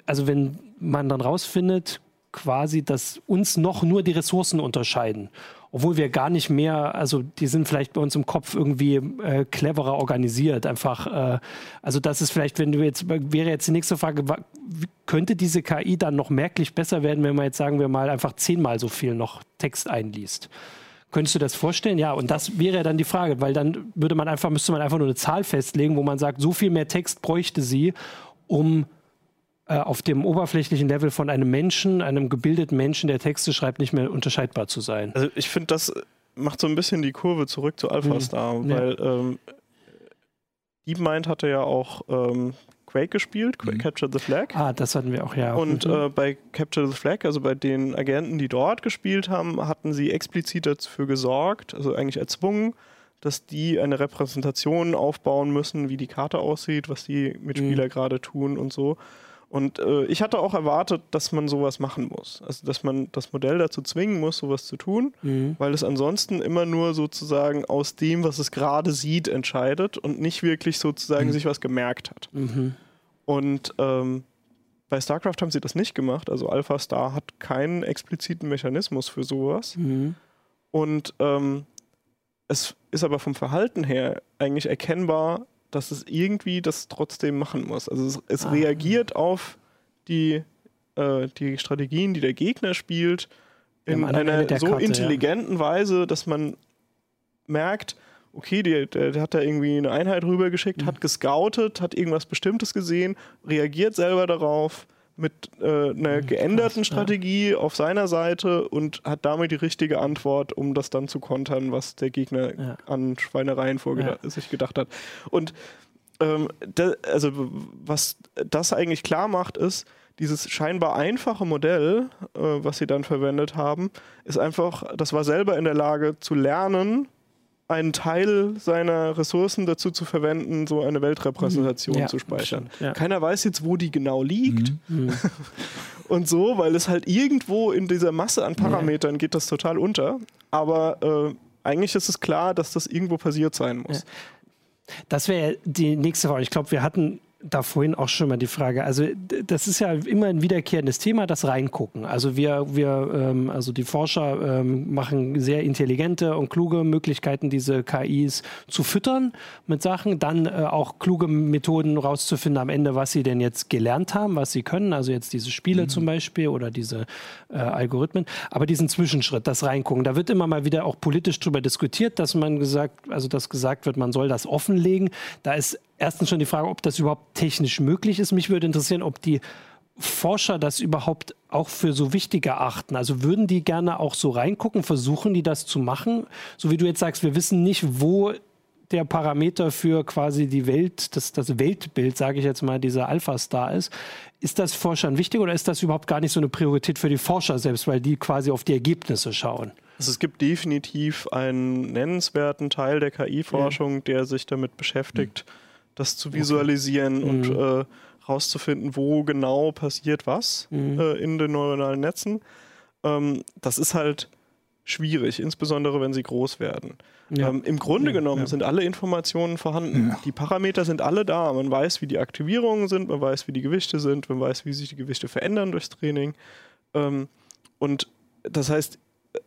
also wenn man dann rausfindet, quasi, dass uns noch nur die Ressourcen unterscheiden. Obwohl wir gar nicht mehr, also die sind vielleicht bei uns im Kopf irgendwie äh, cleverer organisiert. Einfach, äh, also das ist vielleicht, wenn du jetzt, wäre jetzt die nächste Frage, könnte diese KI dann noch merklich besser werden, wenn man jetzt sagen wir mal einfach zehnmal so viel noch Text einliest? Könntest du das vorstellen? Ja, und das wäre dann die Frage, weil dann würde man einfach, müsste man einfach nur eine Zahl festlegen, wo man sagt, so viel mehr Text bräuchte sie, um äh, auf dem oberflächlichen Level von einem Menschen, einem gebildeten Menschen, der Texte schreibt, nicht mehr unterscheidbar zu sein. Also ich finde, das macht so ein bisschen die Kurve zurück zu AlphaStar, mhm. weil ja. ähm, DeepMind hatte ja auch ähm, Quake gespielt, Quake mhm. Capture the Flag. Ah, das hatten wir auch, ja. Und mhm. äh, bei Capture the Flag, also bei den Agenten, die dort gespielt haben, hatten sie explizit dafür gesorgt, also eigentlich erzwungen, dass die eine Repräsentation aufbauen müssen, wie die Karte aussieht, was die Mitspieler mhm. gerade tun und so. Und äh, ich hatte auch erwartet, dass man sowas machen muss. Also, dass man das Modell dazu zwingen muss, sowas zu tun, mhm. weil es ansonsten immer nur sozusagen aus dem, was es gerade sieht, entscheidet und nicht wirklich sozusagen mhm. sich was gemerkt hat. Mhm. Und ähm, bei StarCraft haben sie das nicht gemacht. Also Alpha Star hat keinen expliziten Mechanismus für sowas. Mhm. Und ähm, es ist aber vom Verhalten her eigentlich erkennbar, dass es irgendwie das trotzdem machen muss. Also es, es ah. reagiert auf die, äh, die Strategien, die der Gegner spielt, in einer so Karte, intelligenten ja. Weise, dass man merkt, okay, der, der, der, hat da irgendwie eine Einheit rübergeschickt, mhm. hat gescoutet, hat irgendwas Bestimmtes gesehen, reagiert selber darauf mit äh, einer geänderten krass, Strategie ja. auf seiner Seite und hat damit die richtige Antwort, um das dann zu kontern, was der Gegner ja. an Schweinereien ja. sich gedacht hat. Und ähm, also was das eigentlich klar macht, ist, dieses scheinbar einfache Modell, äh, was sie dann verwendet haben, ist einfach, das war selber in der Lage zu lernen, einen Teil seiner Ressourcen dazu zu verwenden, so eine Weltrepräsentation mhm. ja, zu speichern. Ja. Keiner weiß jetzt, wo die genau liegt. Mhm. mhm. Und so, weil es halt irgendwo in dieser Masse an Parametern ja. geht das total unter. Aber äh, eigentlich ist es klar, dass das irgendwo passiert sein muss. Das wäre die nächste Frage. Ich glaube, wir hatten da vorhin auch schon mal die Frage. Also das ist ja immer ein wiederkehrendes Thema, das Reingucken. Also wir, wir ähm, also die Forscher ähm, machen sehr intelligente und kluge Möglichkeiten, diese KIs zu füttern mit Sachen, dann äh, auch kluge Methoden rauszufinden am Ende, was sie denn jetzt gelernt haben, was sie können. Also jetzt diese Spiele mhm. zum Beispiel oder diese äh, Algorithmen. Aber diesen Zwischenschritt, das Reingucken, da wird immer mal wieder auch politisch drüber diskutiert, dass man gesagt, also dass gesagt wird, man soll das offenlegen. Da ist erstens schon die Frage, ob das überhaupt technisch möglich ist. Mich würde interessieren, ob die Forscher das überhaupt auch für so wichtig erachten. Also würden die gerne auch so reingucken, versuchen die das zu machen? So wie du jetzt sagst, wir wissen nicht, wo der Parameter für quasi die Welt, das, das Weltbild, sage ich jetzt mal, dieser Alpha-Star ist. Ist das Forschern wichtig oder ist das überhaupt gar nicht so eine Priorität für die Forscher selbst, weil die quasi auf die Ergebnisse schauen? Also es gibt definitiv einen nennenswerten Teil der KI-Forschung, ja. der sich damit beschäftigt, mhm. Das zu visualisieren okay. und mhm. äh, rauszufinden, wo genau passiert was mhm. äh, in den neuronalen Netzen. Ähm, das ist halt schwierig, insbesondere wenn sie groß werden. Ja. Ähm, Im Grunde ja, genommen ja. sind alle Informationen vorhanden. Die Parameter sind alle da. Man weiß, wie die Aktivierungen sind, man weiß, wie die Gewichte sind, man weiß, wie sich die Gewichte verändern durchs Training. Ähm, und das heißt,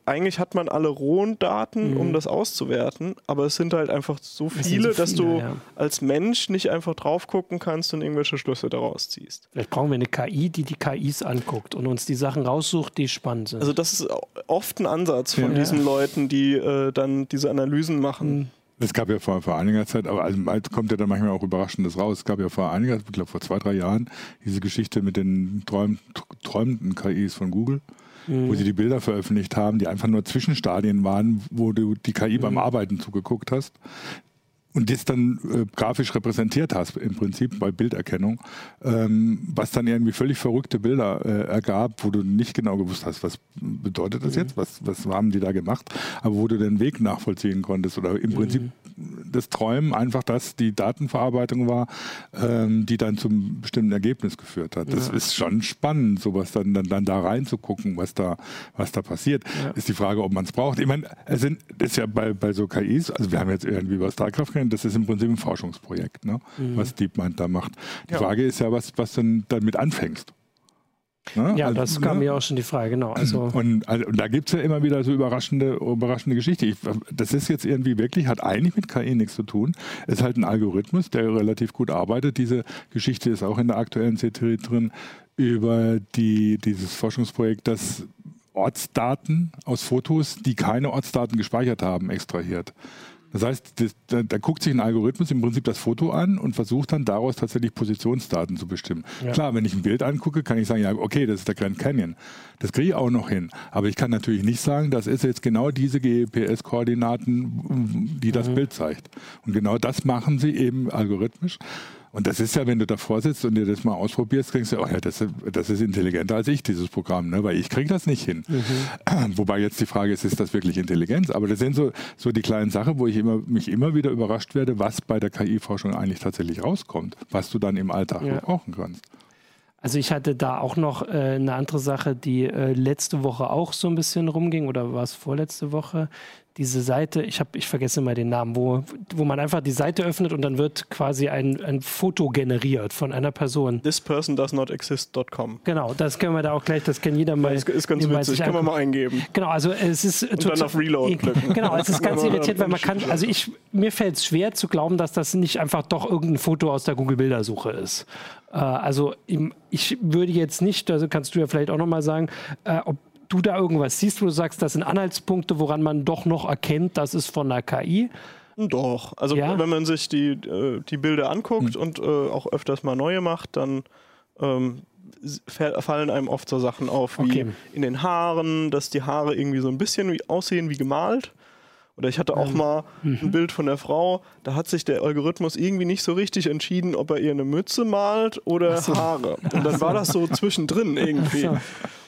eigentlich hat man alle rohen Daten, mhm. um das auszuwerten, aber es sind halt einfach so viele, so viele dass du ja. als Mensch nicht einfach drauf gucken kannst und irgendwelche Schlüsse daraus ziehst. Vielleicht brauchen wir eine KI, die die KIs anguckt und uns die Sachen raussucht, die spannend sind. Also das ist oft ein Ansatz von ja. diesen Leuten, die äh, dann diese Analysen machen. Mhm. Es gab ja vor, vor einiger Zeit, aber also, kommt ja dann manchmal auch Überraschendes raus. Es gab ja vor einiger, ich glaube vor zwei, drei Jahren, diese Geschichte mit den träum, träumenden KIs von Google mhm. wo sie die Bilder veröffentlicht haben, die einfach nur Zwischenstadien waren, wo du die KI mhm. beim Arbeiten zugeguckt hast und das dann äh, grafisch repräsentiert hast, im Prinzip bei Bilderkennung, ähm, was dann irgendwie völlig verrückte Bilder äh, ergab, wo du nicht genau gewusst hast, was bedeutet das mhm. jetzt, was, was haben die da gemacht, aber wo du den Weg nachvollziehen konntest oder im mhm. Prinzip das Träumen einfach das die Datenverarbeitung war, ähm, die dann zum bestimmten Ergebnis geführt hat. Das ja. ist schon spannend, sowas dann, dann, dann da reinzugucken, was da, was da passiert. Ja. Ist die Frage, ob man es braucht. Ich meine, es sind, ist ja bei, bei so KIs, also wir haben jetzt irgendwie über StarCraft kennen, das ist im Prinzip ein Forschungsprojekt, ne? Mhm. was DeepMind da macht. Die ja. Frage ist ja, was, was du damit anfängst. Ne? Ja, also, das kam ne? mir auch schon die Frage, genau. Also und, also, und da gibt es ja immer wieder so überraschende, überraschende Geschichte. Ich, das ist jetzt irgendwie wirklich, hat eigentlich mit KI nichts zu tun. Es ist halt ein Algorithmus, der relativ gut arbeitet. Diese Geschichte ist auch in der aktuellen CT drin über die, dieses Forschungsprojekt, das Ortsdaten aus Fotos, die keine Ortsdaten gespeichert haben, extrahiert. Das heißt, das, da, da, guckt sich ein Algorithmus im Prinzip das Foto an und versucht dann daraus tatsächlich Positionsdaten zu bestimmen. Ja. Klar, wenn ich ein Bild angucke, kann ich sagen, ja, okay, das ist der Grand Canyon. Das kriege ich auch noch hin. Aber ich kann natürlich nicht sagen, das ist jetzt genau diese GPS-Koordinaten, die das mhm. Bild zeigt. Und genau das machen sie eben algorithmisch. Und das ist ja, wenn du davor sitzt und dir das mal ausprobierst, denkst du, oh ja, das, das ist intelligenter als ich, dieses Programm, ne? weil ich kriege das nicht hin. Mhm. Wobei jetzt die Frage ist, ist das wirklich Intelligenz? Aber das sind so, so die kleinen Sachen, wo ich immer, mich immer wieder überrascht werde, was bei der KI-Forschung eigentlich tatsächlich rauskommt, was du dann im Alltag ja. brauchen kannst. Also ich hatte da auch noch äh, eine andere Sache, die äh, letzte Woche auch so ein bisschen rumging oder war es vorletzte Woche diese Seite, ich habe, ich vergesse mal den Namen, wo, wo man einfach die Seite öffnet und dann wird quasi ein, ein Foto generiert von einer Person. Thispersondoesnotexist.com. Genau, das können wir da auch gleich, das kann jeder mal. Das ist ganz witzig, kann man mal eingeben. Genau, also es ist und dann auf Reload klicken. Genau, es ist ganz irritiert, weil man kann, also ich, mir fällt es schwer zu glauben, dass das nicht einfach doch irgendein Foto aus der Google-Bildersuche ist. Äh, also ich würde jetzt nicht, also kannst du ja vielleicht auch nochmal sagen, äh, ob du da irgendwas siehst, wo du sagst, das sind Anhaltspunkte, woran man doch noch erkennt, das ist von der KI? Doch. Also ja? wenn man sich die, äh, die Bilder anguckt hm. und äh, auch öfters mal neue macht, dann ähm, fallen einem oft so Sachen auf wie okay. in den Haaren, dass die Haare irgendwie so ein bisschen wie, aussehen wie gemalt. Oder ich hatte auch ähm, mal ein mhm. Bild von der Frau, da hat sich der Algorithmus irgendwie nicht so richtig entschieden, ob er ihr eine Mütze malt oder so. Haare. Und dann war das so zwischendrin irgendwie. So.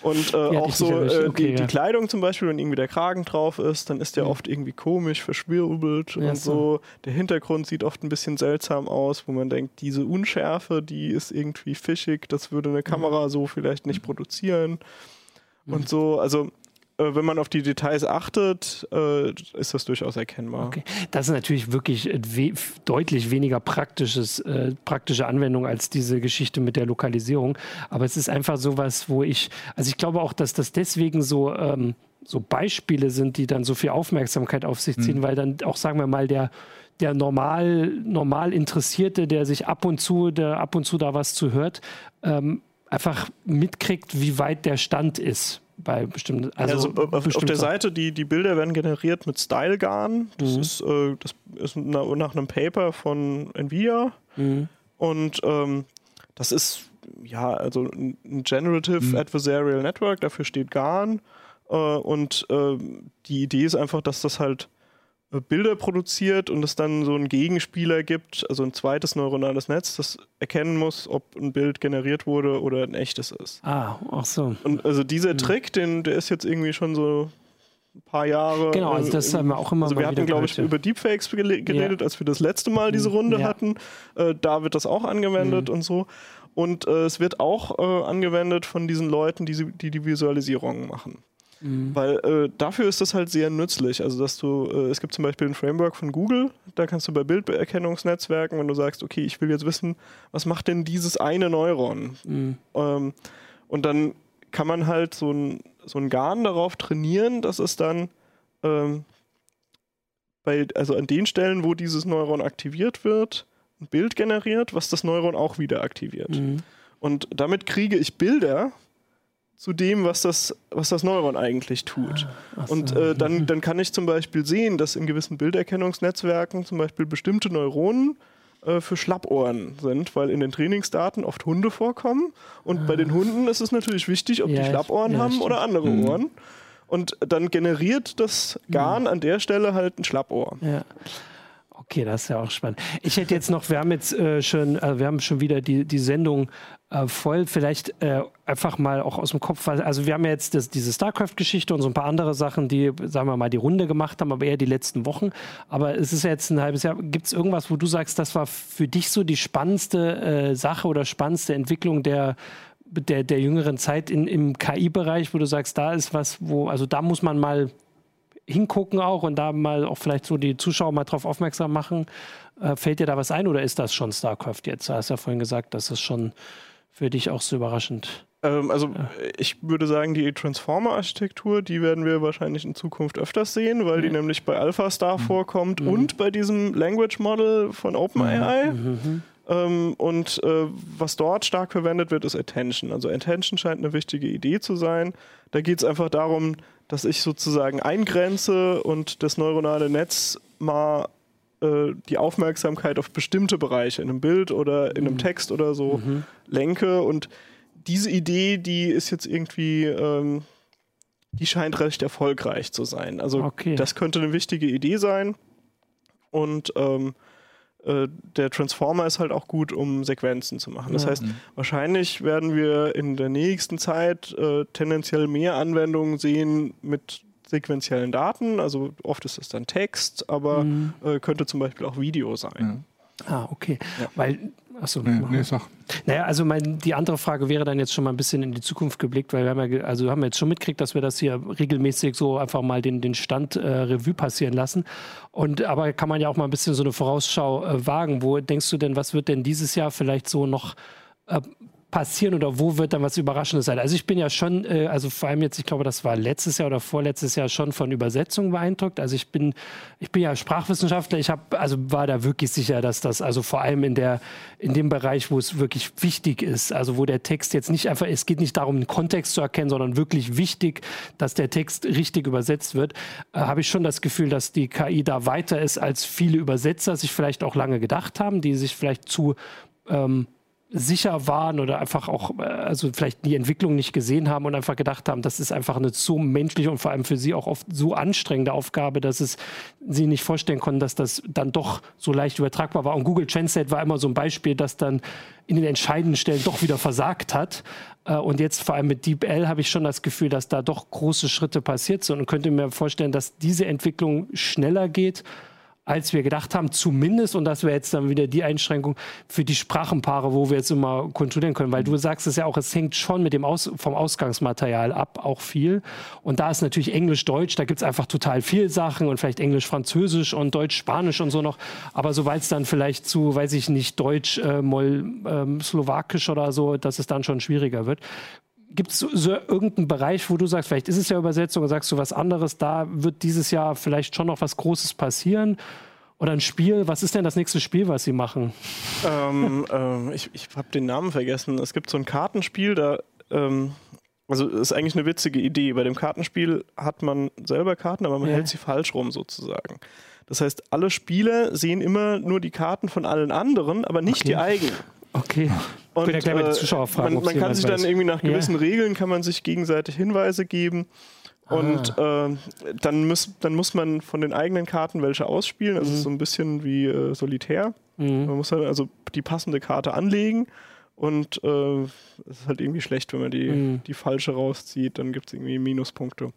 Und äh, auch so äh, okay, die, ja. die, Kleidung zum Beispiel, wenn irgendwie der Kragen drauf ist, dann ist der mhm. oft irgendwie komisch, verschwirbelt ja, und so. so. Der Hintergrund sieht oft ein bisschen seltsam aus, wo man denkt, diese Unschärfe, die ist irgendwie fischig, das würde eine Kamera so vielleicht nicht produzieren. Und mhm. so, also wenn man auf die Details achtet, äh, ist das durchaus erkennbar. Okay. Das ist natürlich wirklich we deutlich weniger praktisches, äh, praktische Anwendung als diese Geschichte mit der Lokalisierung. Aber es ist einfach sowas, wo ich, also ich glaube auch, dass das deswegen so, ähm, so Beispiele sind, die dann so viel Aufmerksamkeit auf sich ziehen, mhm. weil dann auch, sagen wir mal, der der normal, normal Interessierte, der sich ab und zu, der ab und zu da was zu hört, ähm, einfach mitkriegt, wie weit der Stand ist bei bestimmten. Also, also auf, auf, der Seite, die, die Bilder werden generiert mit StyleGAN. Das, mhm. ist, äh, das ist nach, nach, einem Paper von Nvidia. Mhm. Und ähm, das ist ja also ein Generative mhm. Adversarial Network, dafür steht GAN. Äh, und äh, die Idee ist einfach, dass das halt äh, Bilder produziert und es dann so einen Gegenspieler gibt, also ein zweites neuronales Netz, das erkennen muss, ob ein Bild generiert wurde oder ein echtes ist. Ah, ach so. Und also dieser mhm. Trick, den, der ist jetzt irgendwie schon so ein paar Jahre. Genau, also das haben wir auch immer Also wir hatten, glaube ich, über Deepfakes geredet, ja. als wir das letzte Mal diese mhm. Runde ja. hatten. Äh, da wird das auch angewendet mhm. und so. Und äh, es wird auch äh, angewendet von diesen Leuten, die die, die Visualisierungen machen. Mhm. Weil äh, dafür ist das halt sehr nützlich. Also, dass du, äh, es gibt zum Beispiel ein Framework von Google, da kannst du bei Bilderkennungsnetzwerken, wenn du sagst, okay, ich will jetzt wissen, was macht denn dieses eine Neuron? Mhm. Ähm, und dann kann man halt so ein, so ein Garn darauf trainieren, dass es dann ähm, bei, also an den Stellen, wo dieses Neuron aktiviert wird, ein Bild generiert, was das Neuron auch wieder aktiviert. Mhm. Und damit kriege ich Bilder, zu dem, was das, was das Neuron eigentlich tut. Ah, so. Und äh, dann, dann kann ich zum Beispiel sehen, dass in gewissen Bilderkennungsnetzwerken zum Beispiel bestimmte Neuronen äh, für Schlappohren sind, weil in den Trainingsdaten oft Hunde vorkommen. Und ah. bei den Hunden ist es natürlich wichtig, ob ja, die Schlappohren ja, haben stimmt. oder andere mhm. Ohren. Und dann generiert das Garn mhm. an der Stelle halt ein Schlappohr. Ja. Okay, das ist ja auch spannend. Ich hätte jetzt noch, wir haben jetzt äh, schon, äh, wir haben schon wieder die, die Sendung äh, voll. Vielleicht äh, einfach mal auch aus dem Kopf, also wir haben ja jetzt das, diese StarCraft-Geschichte und so ein paar andere Sachen, die, sagen wir mal, die Runde gemacht haben, aber eher die letzten Wochen. Aber es ist ja jetzt ein halbes Jahr. Gibt es irgendwas, wo du sagst, das war für dich so die spannendste äh, Sache oder spannendste Entwicklung der der, der jüngeren Zeit in, im KI-Bereich, wo du sagst, da ist was, wo, also da muss man mal hingucken auch und da mal auch vielleicht so die Zuschauer mal drauf aufmerksam machen. Äh, fällt dir da was ein oder ist das schon StarCraft jetzt? Du hast ja vorhin gesagt, das ist schon für dich auch so überraschend. Ähm, also ja. ich würde sagen, die Transformer-Architektur, die werden wir wahrscheinlich in Zukunft öfters sehen, weil mhm. die nämlich bei AlphaStar mhm. vorkommt mhm. und bei diesem Language Model von OpenAI. Mhm. Ähm, und äh, was dort stark verwendet wird, ist Attention. Also Attention scheint eine wichtige Idee zu sein. Da geht es einfach darum, dass ich sozusagen eingrenze und das neuronale Netz mal äh, die Aufmerksamkeit auf bestimmte Bereiche in einem Bild oder in einem mhm. Text oder so mhm. lenke. Und diese Idee, die ist jetzt irgendwie, ähm, die scheint recht erfolgreich zu sein. Also okay. das könnte eine wichtige Idee sein. Und ähm, äh, der Transformer ist halt auch gut, um Sequenzen zu machen. Das ja. heißt, wahrscheinlich werden wir in der nächsten Zeit äh, tendenziell mehr Anwendungen sehen mit sequenziellen Daten. Also oft ist es dann Text, aber mhm. äh, könnte zum Beispiel auch Video sein. Ja. Ah, okay. Ja. Weil Achso, nee, nee, sag. Naja, also mein, die andere Frage wäre dann jetzt schon mal ein bisschen in die Zukunft geblickt, weil wir haben ja, also haben wir jetzt schon mitgekriegt, dass wir das hier regelmäßig so einfach mal den, den Stand äh, Revue passieren lassen. Und aber kann man ja auch mal ein bisschen so eine Vorausschau äh, wagen. Wo denkst du denn, was wird denn dieses Jahr vielleicht so noch äh, passieren oder wo wird dann was Überraschendes sein? Also ich bin ja schon, äh, also vor allem jetzt, ich glaube, das war letztes Jahr oder vorletztes Jahr schon von Übersetzungen beeindruckt. Also ich bin, ich bin ja Sprachwissenschaftler. Ich habe, also war da wirklich sicher, dass das, also vor allem in der, in dem Bereich, wo es wirklich wichtig ist, also wo der Text jetzt nicht einfach, es geht nicht darum, einen Kontext zu erkennen, sondern wirklich wichtig, dass der Text richtig übersetzt wird, äh, habe ich schon das Gefühl, dass die KI da weiter ist, als viele Übersetzer sich vielleicht auch lange gedacht haben, die sich vielleicht zu ähm, sicher waren oder einfach auch, äh, also vielleicht die Entwicklung nicht gesehen haben und einfach gedacht haben, das ist einfach eine so menschliche und vor allem für sie auch oft so anstrengende Aufgabe, dass es sie nicht vorstellen konnten, dass das dann doch so leicht übertragbar war. Und Google Translate war immer so ein Beispiel, das dann in den entscheidenden Stellen doch wieder versagt hat. Äh, und jetzt vor allem mit DeepL habe ich schon das Gefühl, dass da doch große Schritte passiert sind und könnte mir vorstellen, dass diese Entwicklung schneller geht als wir gedacht haben, zumindest, und das wäre jetzt dann wieder die Einschränkung für die Sprachenpaare, wo wir jetzt immer kontrollieren können, weil du sagst es ja auch, es hängt schon mit dem Aus, vom Ausgangsmaterial ab, auch viel. Und da ist natürlich Englisch-Deutsch, da gibt es einfach total viel Sachen und vielleicht Englisch-Französisch und Deutsch-Spanisch und so noch. Aber sobald es dann vielleicht zu, weiß ich nicht, Deutsch, äh, Moll, ähm, Slowakisch oder so, dass es dann schon schwieriger wird. Gibt es so, so, irgendeinen Bereich, wo du sagst, vielleicht ist es ja Übersetzung, und sagst du was anderes, da wird dieses Jahr vielleicht schon noch was Großes passieren? Oder ein Spiel, was ist denn das nächste Spiel, was sie machen? Ähm, ähm, ich ich habe den Namen vergessen. Es gibt so ein Kartenspiel, da, ähm, also ist eigentlich eine witzige Idee. Bei dem Kartenspiel hat man selber Karten, aber man ja. hält sie falsch rum sozusagen. Das heißt, alle Spieler sehen immer nur die Karten von allen anderen, aber nicht okay. die eigenen. Okay. Und, ja äh, Zuschauer fragen, man, man kann sich dann irgendwie nach gewissen ja. Regeln kann man sich gegenseitig Hinweise geben. Und ah. äh, dann, muss, dann muss man von den eigenen Karten welche ausspielen. Also mhm. so ein bisschen wie äh, Solitär. Mhm. Man muss dann also die passende Karte anlegen. Und äh, es ist halt irgendwie schlecht, wenn man die, mhm. die falsche rauszieht, dann gibt es irgendwie Minuspunkte.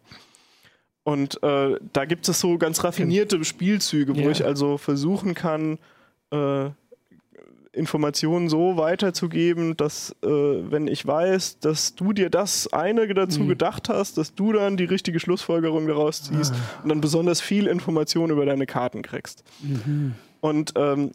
Und äh, da gibt es so ganz raffinierte Spielzüge, wo ja. ich also versuchen kann, äh, Informationen so weiterzugeben, dass äh, wenn ich weiß, dass du dir das eine dazu mhm. gedacht hast, dass du dann die richtige Schlussfolgerung daraus ziehst ah. und dann besonders viel Information über deine Karten kriegst. Mhm. Und ähm,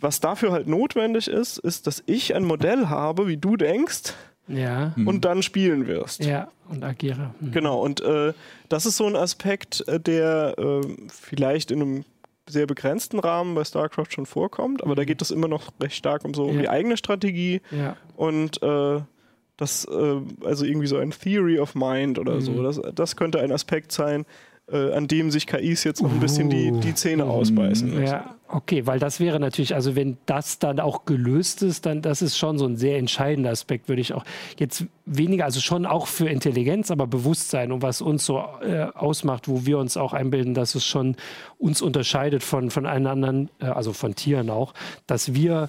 was dafür halt notwendig ist, ist, dass ich ein Modell habe, wie du denkst, ja. und mhm. dann spielen wirst. Ja, und agiere. Mhm. Genau, und äh, das ist so ein Aspekt, äh, der äh, vielleicht in einem sehr begrenzten Rahmen bei StarCraft schon vorkommt, aber da mhm. geht es immer noch recht stark um so um ja. die eigene Strategie ja. und äh, das, äh, also irgendwie so ein Theory of Mind oder mhm. so. Das, das könnte ein Aspekt sein, äh, an dem sich KIs jetzt noch ein bisschen die, die Zähne ausbeißen. Müssen. Ja, okay, weil das wäre natürlich, also wenn das dann auch gelöst ist, dann das ist schon so ein sehr entscheidender Aspekt, würde ich auch jetzt weniger, also schon auch für Intelligenz, aber Bewusstsein und was uns so äh, ausmacht, wo wir uns auch einbilden, dass es schon uns unterscheidet von, von allen anderen, äh, also von Tieren auch, dass wir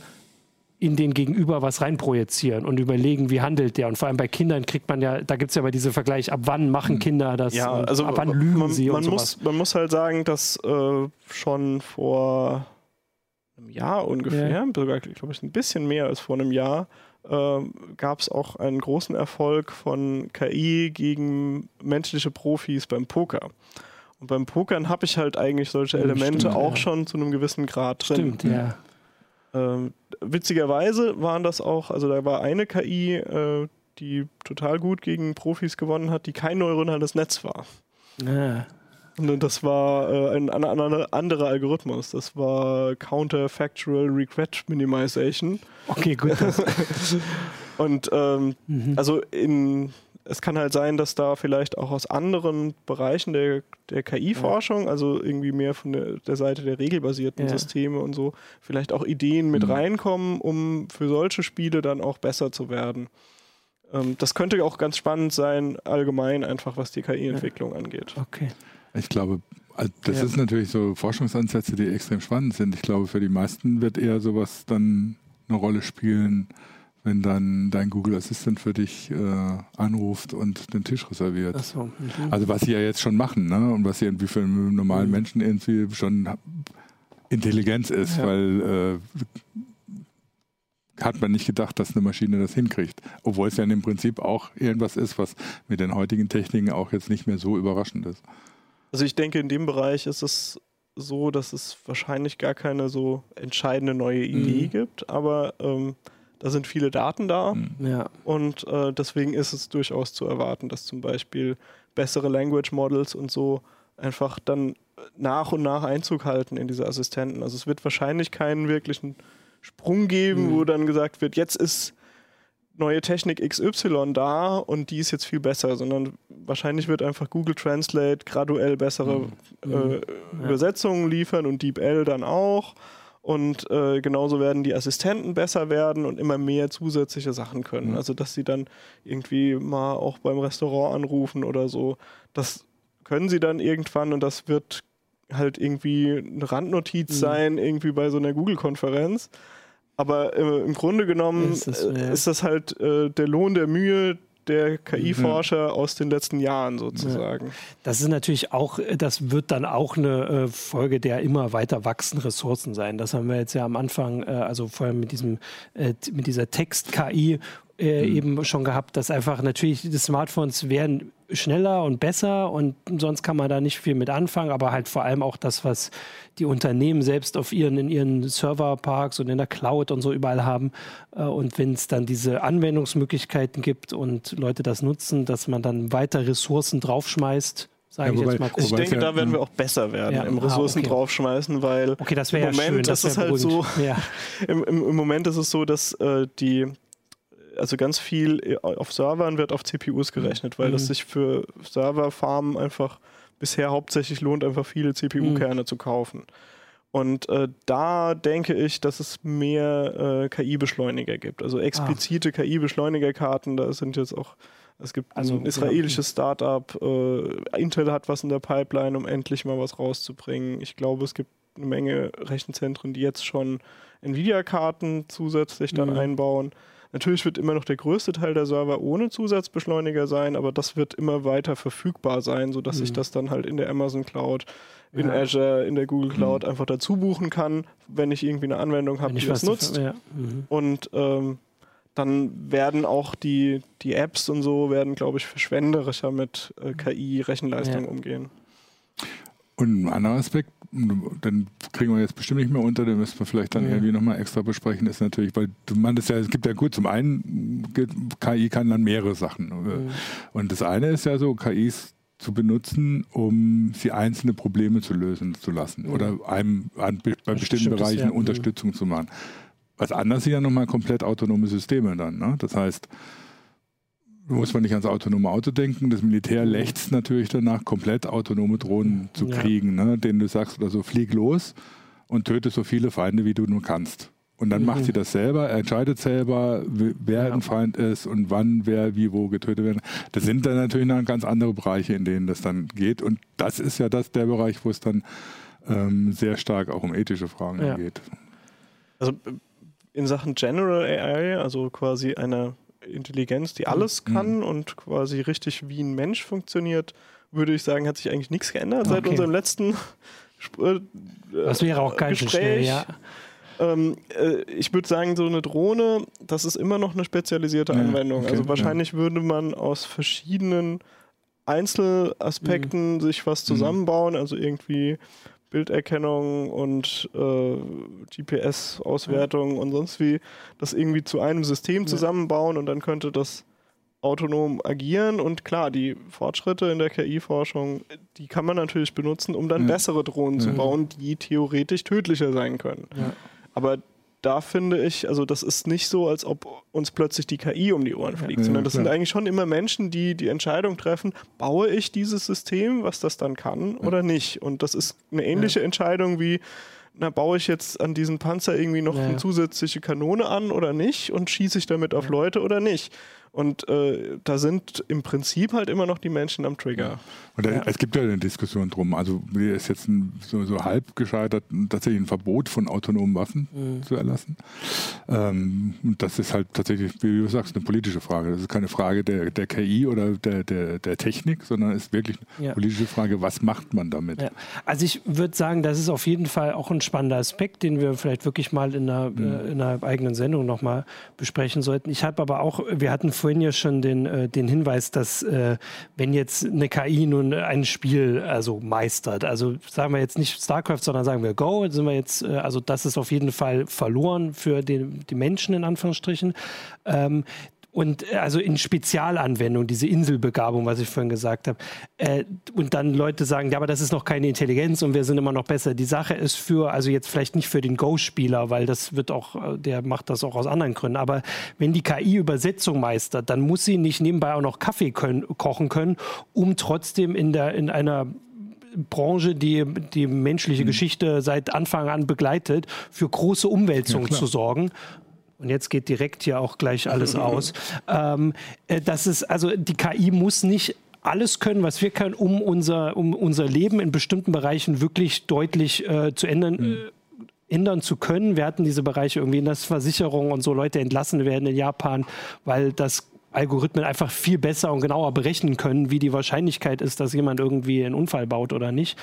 in den Gegenüber was reinprojizieren und überlegen, wie handelt der. Und vor allem bei Kindern kriegt man ja, da gibt es ja mal diese Vergleich, ab wann machen hm. Kinder das, ja, also ab wann lügen man, sie man und muss, Man muss halt sagen, dass äh, schon vor einem Jahr ungefähr, ja. sogar glaube ich ein bisschen mehr als vor einem Jahr, äh, gab es auch einen großen Erfolg von KI gegen menschliche Profis beim Poker. Und beim Pokern habe ich halt eigentlich solche Elemente Stimmt, auch ja. schon zu einem gewissen Grad drin. Stimmt, ja. Ähm, witzigerweise waren das auch, also da war eine KI, äh, die total gut gegen Profis gewonnen hat, die kein neuronales Netz war. Ah. Und das war äh, ein, ein, ein, anderer Algorithmus. Das war Counterfactual Regret Minimization. Okay, gut. Und ähm, mhm. also in es kann halt sein, dass da vielleicht auch aus anderen Bereichen der, der KI-Forschung, ja. also irgendwie mehr von der, der Seite der regelbasierten ja. Systeme und so, vielleicht auch Ideen mit mhm. reinkommen, um für solche Spiele dann auch besser zu werden. Ähm, das könnte auch ganz spannend sein, allgemein einfach, was die KI-Entwicklung ja. angeht. Okay. Ich glaube, also das ist natürlich so Forschungsansätze, die extrem spannend sind. Ich glaube, für die meisten wird eher sowas dann eine Rolle spielen, wenn dann dein Google Assistant für dich äh, anruft und den Tisch reserviert. So, mhm. Also was sie ja jetzt schon machen, ne? Und was sie irgendwie für einen normalen mhm. Menschen irgendwie schon Intelligenz ist, ja. weil äh, hat man nicht gedacht, dass eine Maschine das hinkriegt. Obwohl es ja im Prinzip auch irgendwas ist, was mit den heutigen Techniken auch jetzt nicht mehr so überraschend ist. Also ich denke, in dem Bereich ist es so, dass es wahrscheinlich gar keine so entscheidende neue Idee mhm. gibt, aber ähm, da sind viele Daten da hm. ja. und äh, deswegen ist es durchaus zu erwarten, dass zum Beispiel bessere Language Models und so einfach dann nach und nach Einzug halten in diese Assistenten. Also es wird wahrscheinlich keinen wirklichen Sprung geben, mhm. wo dann gesagt wird, jetzt ist neue Technik XY da und die ist jetzt viel besser, sondern wahrscheinlich wird einfach Google Translate graduell bessere mhm. äh, ja. Übersetzungen liefern und DeepL dann auch. Und äh, genauso werden die Assistenten besser werden und immer mehr zusätzliche Sachen können. Mhm. Also, dass sie dann irgendwie mal auch beim Restaurant anrufen oder so. Das können sie dann irgendwann und das wird halt irgendwie eine Randnotiz mhm. sein, irgendwie bei so einer Google-Konferenz. Aber äh, im Grunde genommen ist, das, äh, ist das halt äh, der Lohn der Mühe, der KI-Forscher mhm. aus den letzten Jahren sozusagen. Das ist natürlich auch, das wird dann auch eine äh, Folge der immer weiter wachsenden Ressourcen sein. Das haben wir jetzt ja am Anfang, äh, also vor allem mit diesem, äh, mit dieser Text-KI äh, mhm. eben schon gehabt, dass einfach natürlich die Smartphones werden schneller und besser und sonst kann man da nicht viel mit anfangen, aber halt vor allem auch das, was die Unternehmen selbst auf ihren, in ihren Serverparks und in der Cloud und so überall haben. Äh, und wenn es dann diese Anwendungsmöglichkeiten gibt und Leute das nutzen, dass man dann weiter Ressourcen draufschmeißt, ja, ich, wobei, ich denke, da werden wir auch besser werden ja, im Ressourcen ah, okay. draufschmeißen, weil okay, das im Moment ja schön, das ist es halt so. Ja. Im, im, Im, Moment ist es so, dass äh, die also ganz viel äh, auf Servern wird auf CPUs gerechnet, weil mhm. das sich für Serverfarmen einfach bisher hauptsächlich lohnt, einfach viele CPU-Kerne mhm. zu kaufen. Und äh, da denke ich, dass es mehr äh, KI-Beschleuniger gibt. Also explizite ah. KI-Beschleunigerkarten, da sind jetzt auch Es gibt also, ein israelisches Startup, äh, Intel hat was in der Pipeline, um endlich mal was rauszubringen. Ich glaube, es gibt eine Menge Rechenzentren, die jetzt schon Nvidia-Karten zusätzlich dann mhm. einbauen. Natürlich wird immer noch der größte Teil der Server ohne Zusatzbeschleuniger sein, aber das wird immer weiter verfügbar sein, sodass mhm. ich das dann halt in der Amazon Cloud, in ja. Azure, in der Google Cloud mhm. einfach dazu buchen kann, wenn ich irgendwie eine Anwendung habe, die das nutzt. Ja. Mhm. Und ähm, dann werden auch die, die Apps und so werden, glaube ich, verschwenderischer mit äh, KI-Rechenleistung ja. umgehen. Und ein anderer Aspekt, dann kriegen wir jetzt bestimmt nicht mehr unter, den müssen wir vielleicht dann ja. irgendwie nochmal extra besprechen, ist natürlich, weil man das ja, es gibt ja gut, zum einen, KI kann dann mehrere Sachen. Mhm. Und das eine ist ja so, KIs zu benutzen, um sie einzelne Probleme zu lösen zu lassen mhm. oder einem an, bei bestimmten Bereichen ja. Unterstützung zu machen. Was anders sind ja nochmal komplett autonome Systeme dann. Ne? Das heißt, muss man nicht ans autonome Auto denken. Das Militär lechzt natürlich danach, komplett autonome Drohnen zu kriegen, ja. ne? denen du sagst oder so, flieg los und töte so viele Feinde, wie du nur kannst. Und dann mhm. macht sie das selber, entscheidet selber, wer ja. ein Feind ist und wann, wer, wie, wo getötet werden. Das sind dann natürlich noch ganz andere Bereiche, in denen das dann geht. Und das ist ja das der Bereich, wo es dann ähm, sehr stark auch um ethische Fragen ja. geht. Also in Sachen General AI, also quasi eine Intelligenz, die alles mhm. kann mhm. und quasi richtig wie ein Mensch funktioniert, würde ich sagen, hat sich eigentlich nichts geändert okay. seit unserem letzten äh, Das wäre auch ganz Gespräch. Schnell, ja. Ähm, äh, ich würde sagen, so eine Drohne, das ist immer noch eine spezialisierte ja, Anwendung. Okay, also wahrscheinlich ja. würde man aus verschiedenen Einzelaspekten mhm. sich was mhm. zusammenbauen, also irgendwie Bilderkennung und äh, GPS-Auswertung ja. und sonst wie das irgendwie zu einem System zusammenbauen und dann könnte das autonom agieren und klar, die Fortschritte in der KI-Forschung, die kann man natürlich benutzen, um dann ja. bessere Drohnen ja. zu bauen, die theoretisch tödlicher sein können. Aber da finde ich, also das ist nicht so, als ob uns plötzlich die KI um die Ohren fliegt, ja, sondern das klar. sind eigentlich schon immer Menschen, die die Entscheidung treffen, baue ich dieses System, was das dann kann oder nicht. Und das ist eine ähnliche ja. Entscheidung wie, na, baue ich jetzt an diesen Panzer irgendwie noch eine zusätzliche Kanone an oder nicht und schieße ich damit auf Leute oder nicht. Und äh, da sind im Prinzip halt immer noch die Menschen am Trigger. Und da, ja. es gibt ja eine Diskussion drum. Also mir ist jetzt ein, so, so, halb gescheitert, tatsächlich ein Verbot von autonomen Waffen mhm. zu erlassen. Ähm, das ist halt tatsächlich, wie du sagst, eine politische Frage. Das ist keine Frage der, der KI oder der, der, der Technik, sondern es ist wirklich eine ja. politische Frage, was macht man damit? Ja. Also ich würde sagen, das ist auf jeden Fall auch ein spannender Aspekt, den wir vielleicht wirklich mal in einer, mhm. äh, in einer eigenen Sendung nochmal besprechen sollten. Ich habe aber auch, wir hatten vorhin vorhin ja schon den, äh, den Hinweis, dass äh, wenn jetzt eine KI nun ein Spiel also meistert, also sagen wir jetzt nicht StarCraft, sondern sagen wir Go, sind wir jetzt, äh, also das ist auf jeden Fall verloren für den, die Menschen in Anführungsstrichen. Ähm, und äh, also in Spezialanwendungen, diese Inselbegabung, was ich vorhin gesagt habe. Äh, und dann Leute sagen, ja, aber das ist noch keine Intelligenz und wir sind immer noch besser. Die Sache ist für, also jetzt vielleicht nicht für den Go-Spieler, weil das wird auch, äh, der macht das auch aus anderen Gründen. Aber wenn die KI Übersetzung meistert, dann muss sie nicht nebenbei auch noch Kaffee können, kochen können, um trotzdem in der, in einer Branche, die die menschliche mhm. Geschichte seit Anfang an begleitet, für große Umwälzungen ja, zu sorgen und jetzt geht direkt hier auch gleich alles aus. Ähm, äh, das ist, also die KI muss nicht alles können, was wir können, um unser, um unser Leben in bestimmten Bereichen wirklich deutlich äh, zu ändern. Mhm. Äh, ändern zu können. Wir hatten diese Bereiche irgendwie in der Versicherung und so Leute entlassen werden in Japan, weil das Algorithmen einfach viel besser und genauer berechnen können, wie die Wahrscheinlichkeit ist, dass jemand irgendwie einen Unfall baut oder nicht.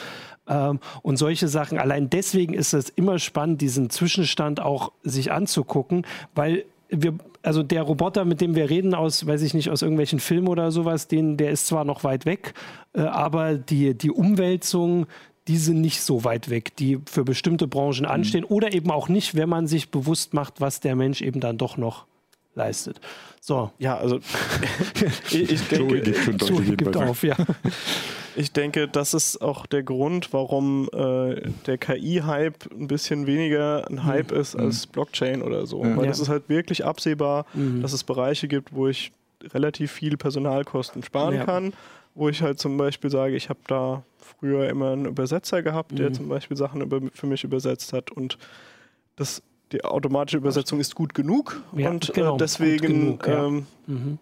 Ähm, und solche Sachen. Allein deswegen ist es immer spannend, diesen Zwischenstand auch sich anzugucken, weil wir, also der Roboter, mit dem wir reden, aus, weiß ich nicht, aus irgendwelchen Filmen oder sowas, den, der ist zwar noch weit weg, äh, aber die, die Umwälzung, die sind nicht so weit weg, die für bestimmte Branchen mhm. anstehen mhm. oder eben auch nicht, wenn man sich bewusst macht, was der Mensch eben dann doch noch leistet. So. Ja, also ich, ich denke, Joey gibt auf, ja. Ich denke, das ist auch der Grund, warum äh, der KI-Hype ein bisschen weniger ein Hype mhm. ist als mhm. Blockchain oder so. Mhm. Weil es ja. ist halt wirklich absehbar, mhm. dass es Bereiche gibt, wo ich relativ viel Personalkosten sparen ja. kann, wo ich halt zum Beispiel sage, ich habe da früher immer einen Übersetzer gehabt, der mhm. zum Beispiel Sachen über, für mich übersetzt hat und das die automatische Übersetzung ist gut genug ja, und äh, genau, äh, deswegen genug, ja. Ähm, mhm.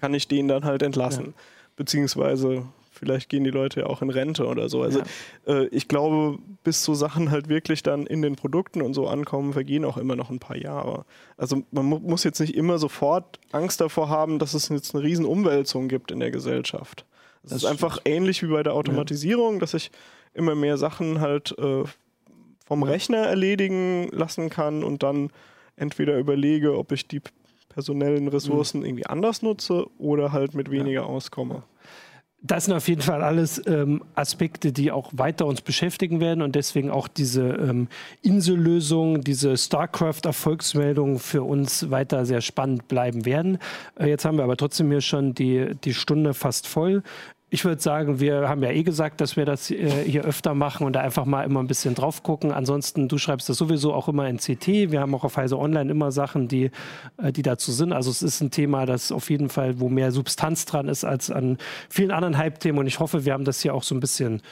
kann ich den dann halt entlassen. Ja. Beziehungsweise vielleicht gehen die Leute ja auch in Rente oder so. Also ja. äh, ich glaube, bis so Sachen halt wirklich dann in den Produkten und so ankommen, vergehen auch immer noch ein paar Jahre. Also man mu muss jetzt nicht immer sofort Angst davor haben, dass es jetzt eine riesen Umwälzung gibt in der Gesellschaft. Es ist einfach ähnlich wie bei der Automatisierung, ja. dass ich immer mehr Sachen halt äh, vom Rechner erledigen lassen kann und dann entweder überlege, ob ich die personellen Ressourcen mhm. irgendwie anders nutze oder halt mit weniger ja. auskomme das sind auf jeden Fall alles ähm, Aspekte, die auch weiter uns beschäftigen werden und deswegen auch diese ähm, Insellösung, diese StarCraft-Erfolgsmeldung für uns weiter sehr spannend bleiben werden. Äh, jetzt haben wir aber trotzdem hier schon die, die Stunde fast voll ich würde sagen, wir haben ja eh gesagt, dass wir das äh, hier öfter machen und da einfach mal immer ein bisschen drauf gucken. Ansonsten, du schreibst das sowieso auch immer in CT. Wir haben auch auf Heise Online immer Sachen, die, äh, die dazu sind. Also es ist ein Thema, das auf jeden Fall, wo mehr Substanz dran ist als an vielen anderen Hype-Themen. Und ich hoffe, wir haben das hier auch so ein bisschen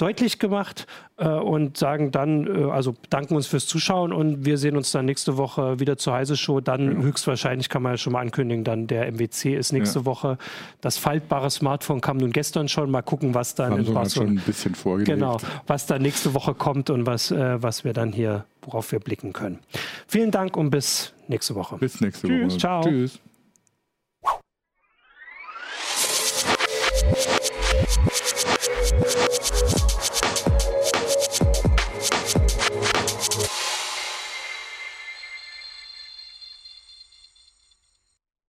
deutlich gemacht äh, und sagen dann, äh, also danken uns fürs Zuschauen und wir sehen uns dann nächste Woche wieder zur Heise Show. Dann ja. höchstwahrscheinlich kann man ja schon mal ankündigen, dann der MWC ist nächste ja. Woche. Das faltbare Smartphone kam nun gestern schon. Mal gucken, was dann Samsung in Barcelona, schon ein bisschen vorgelegt. Genau, was dann nächste Woche kommt und was, äh, was wir dann hier, worauf wir blicken können. Vielen Dank und bis nächste Woche. Bis nächste Woche. Ciao. Tschüss.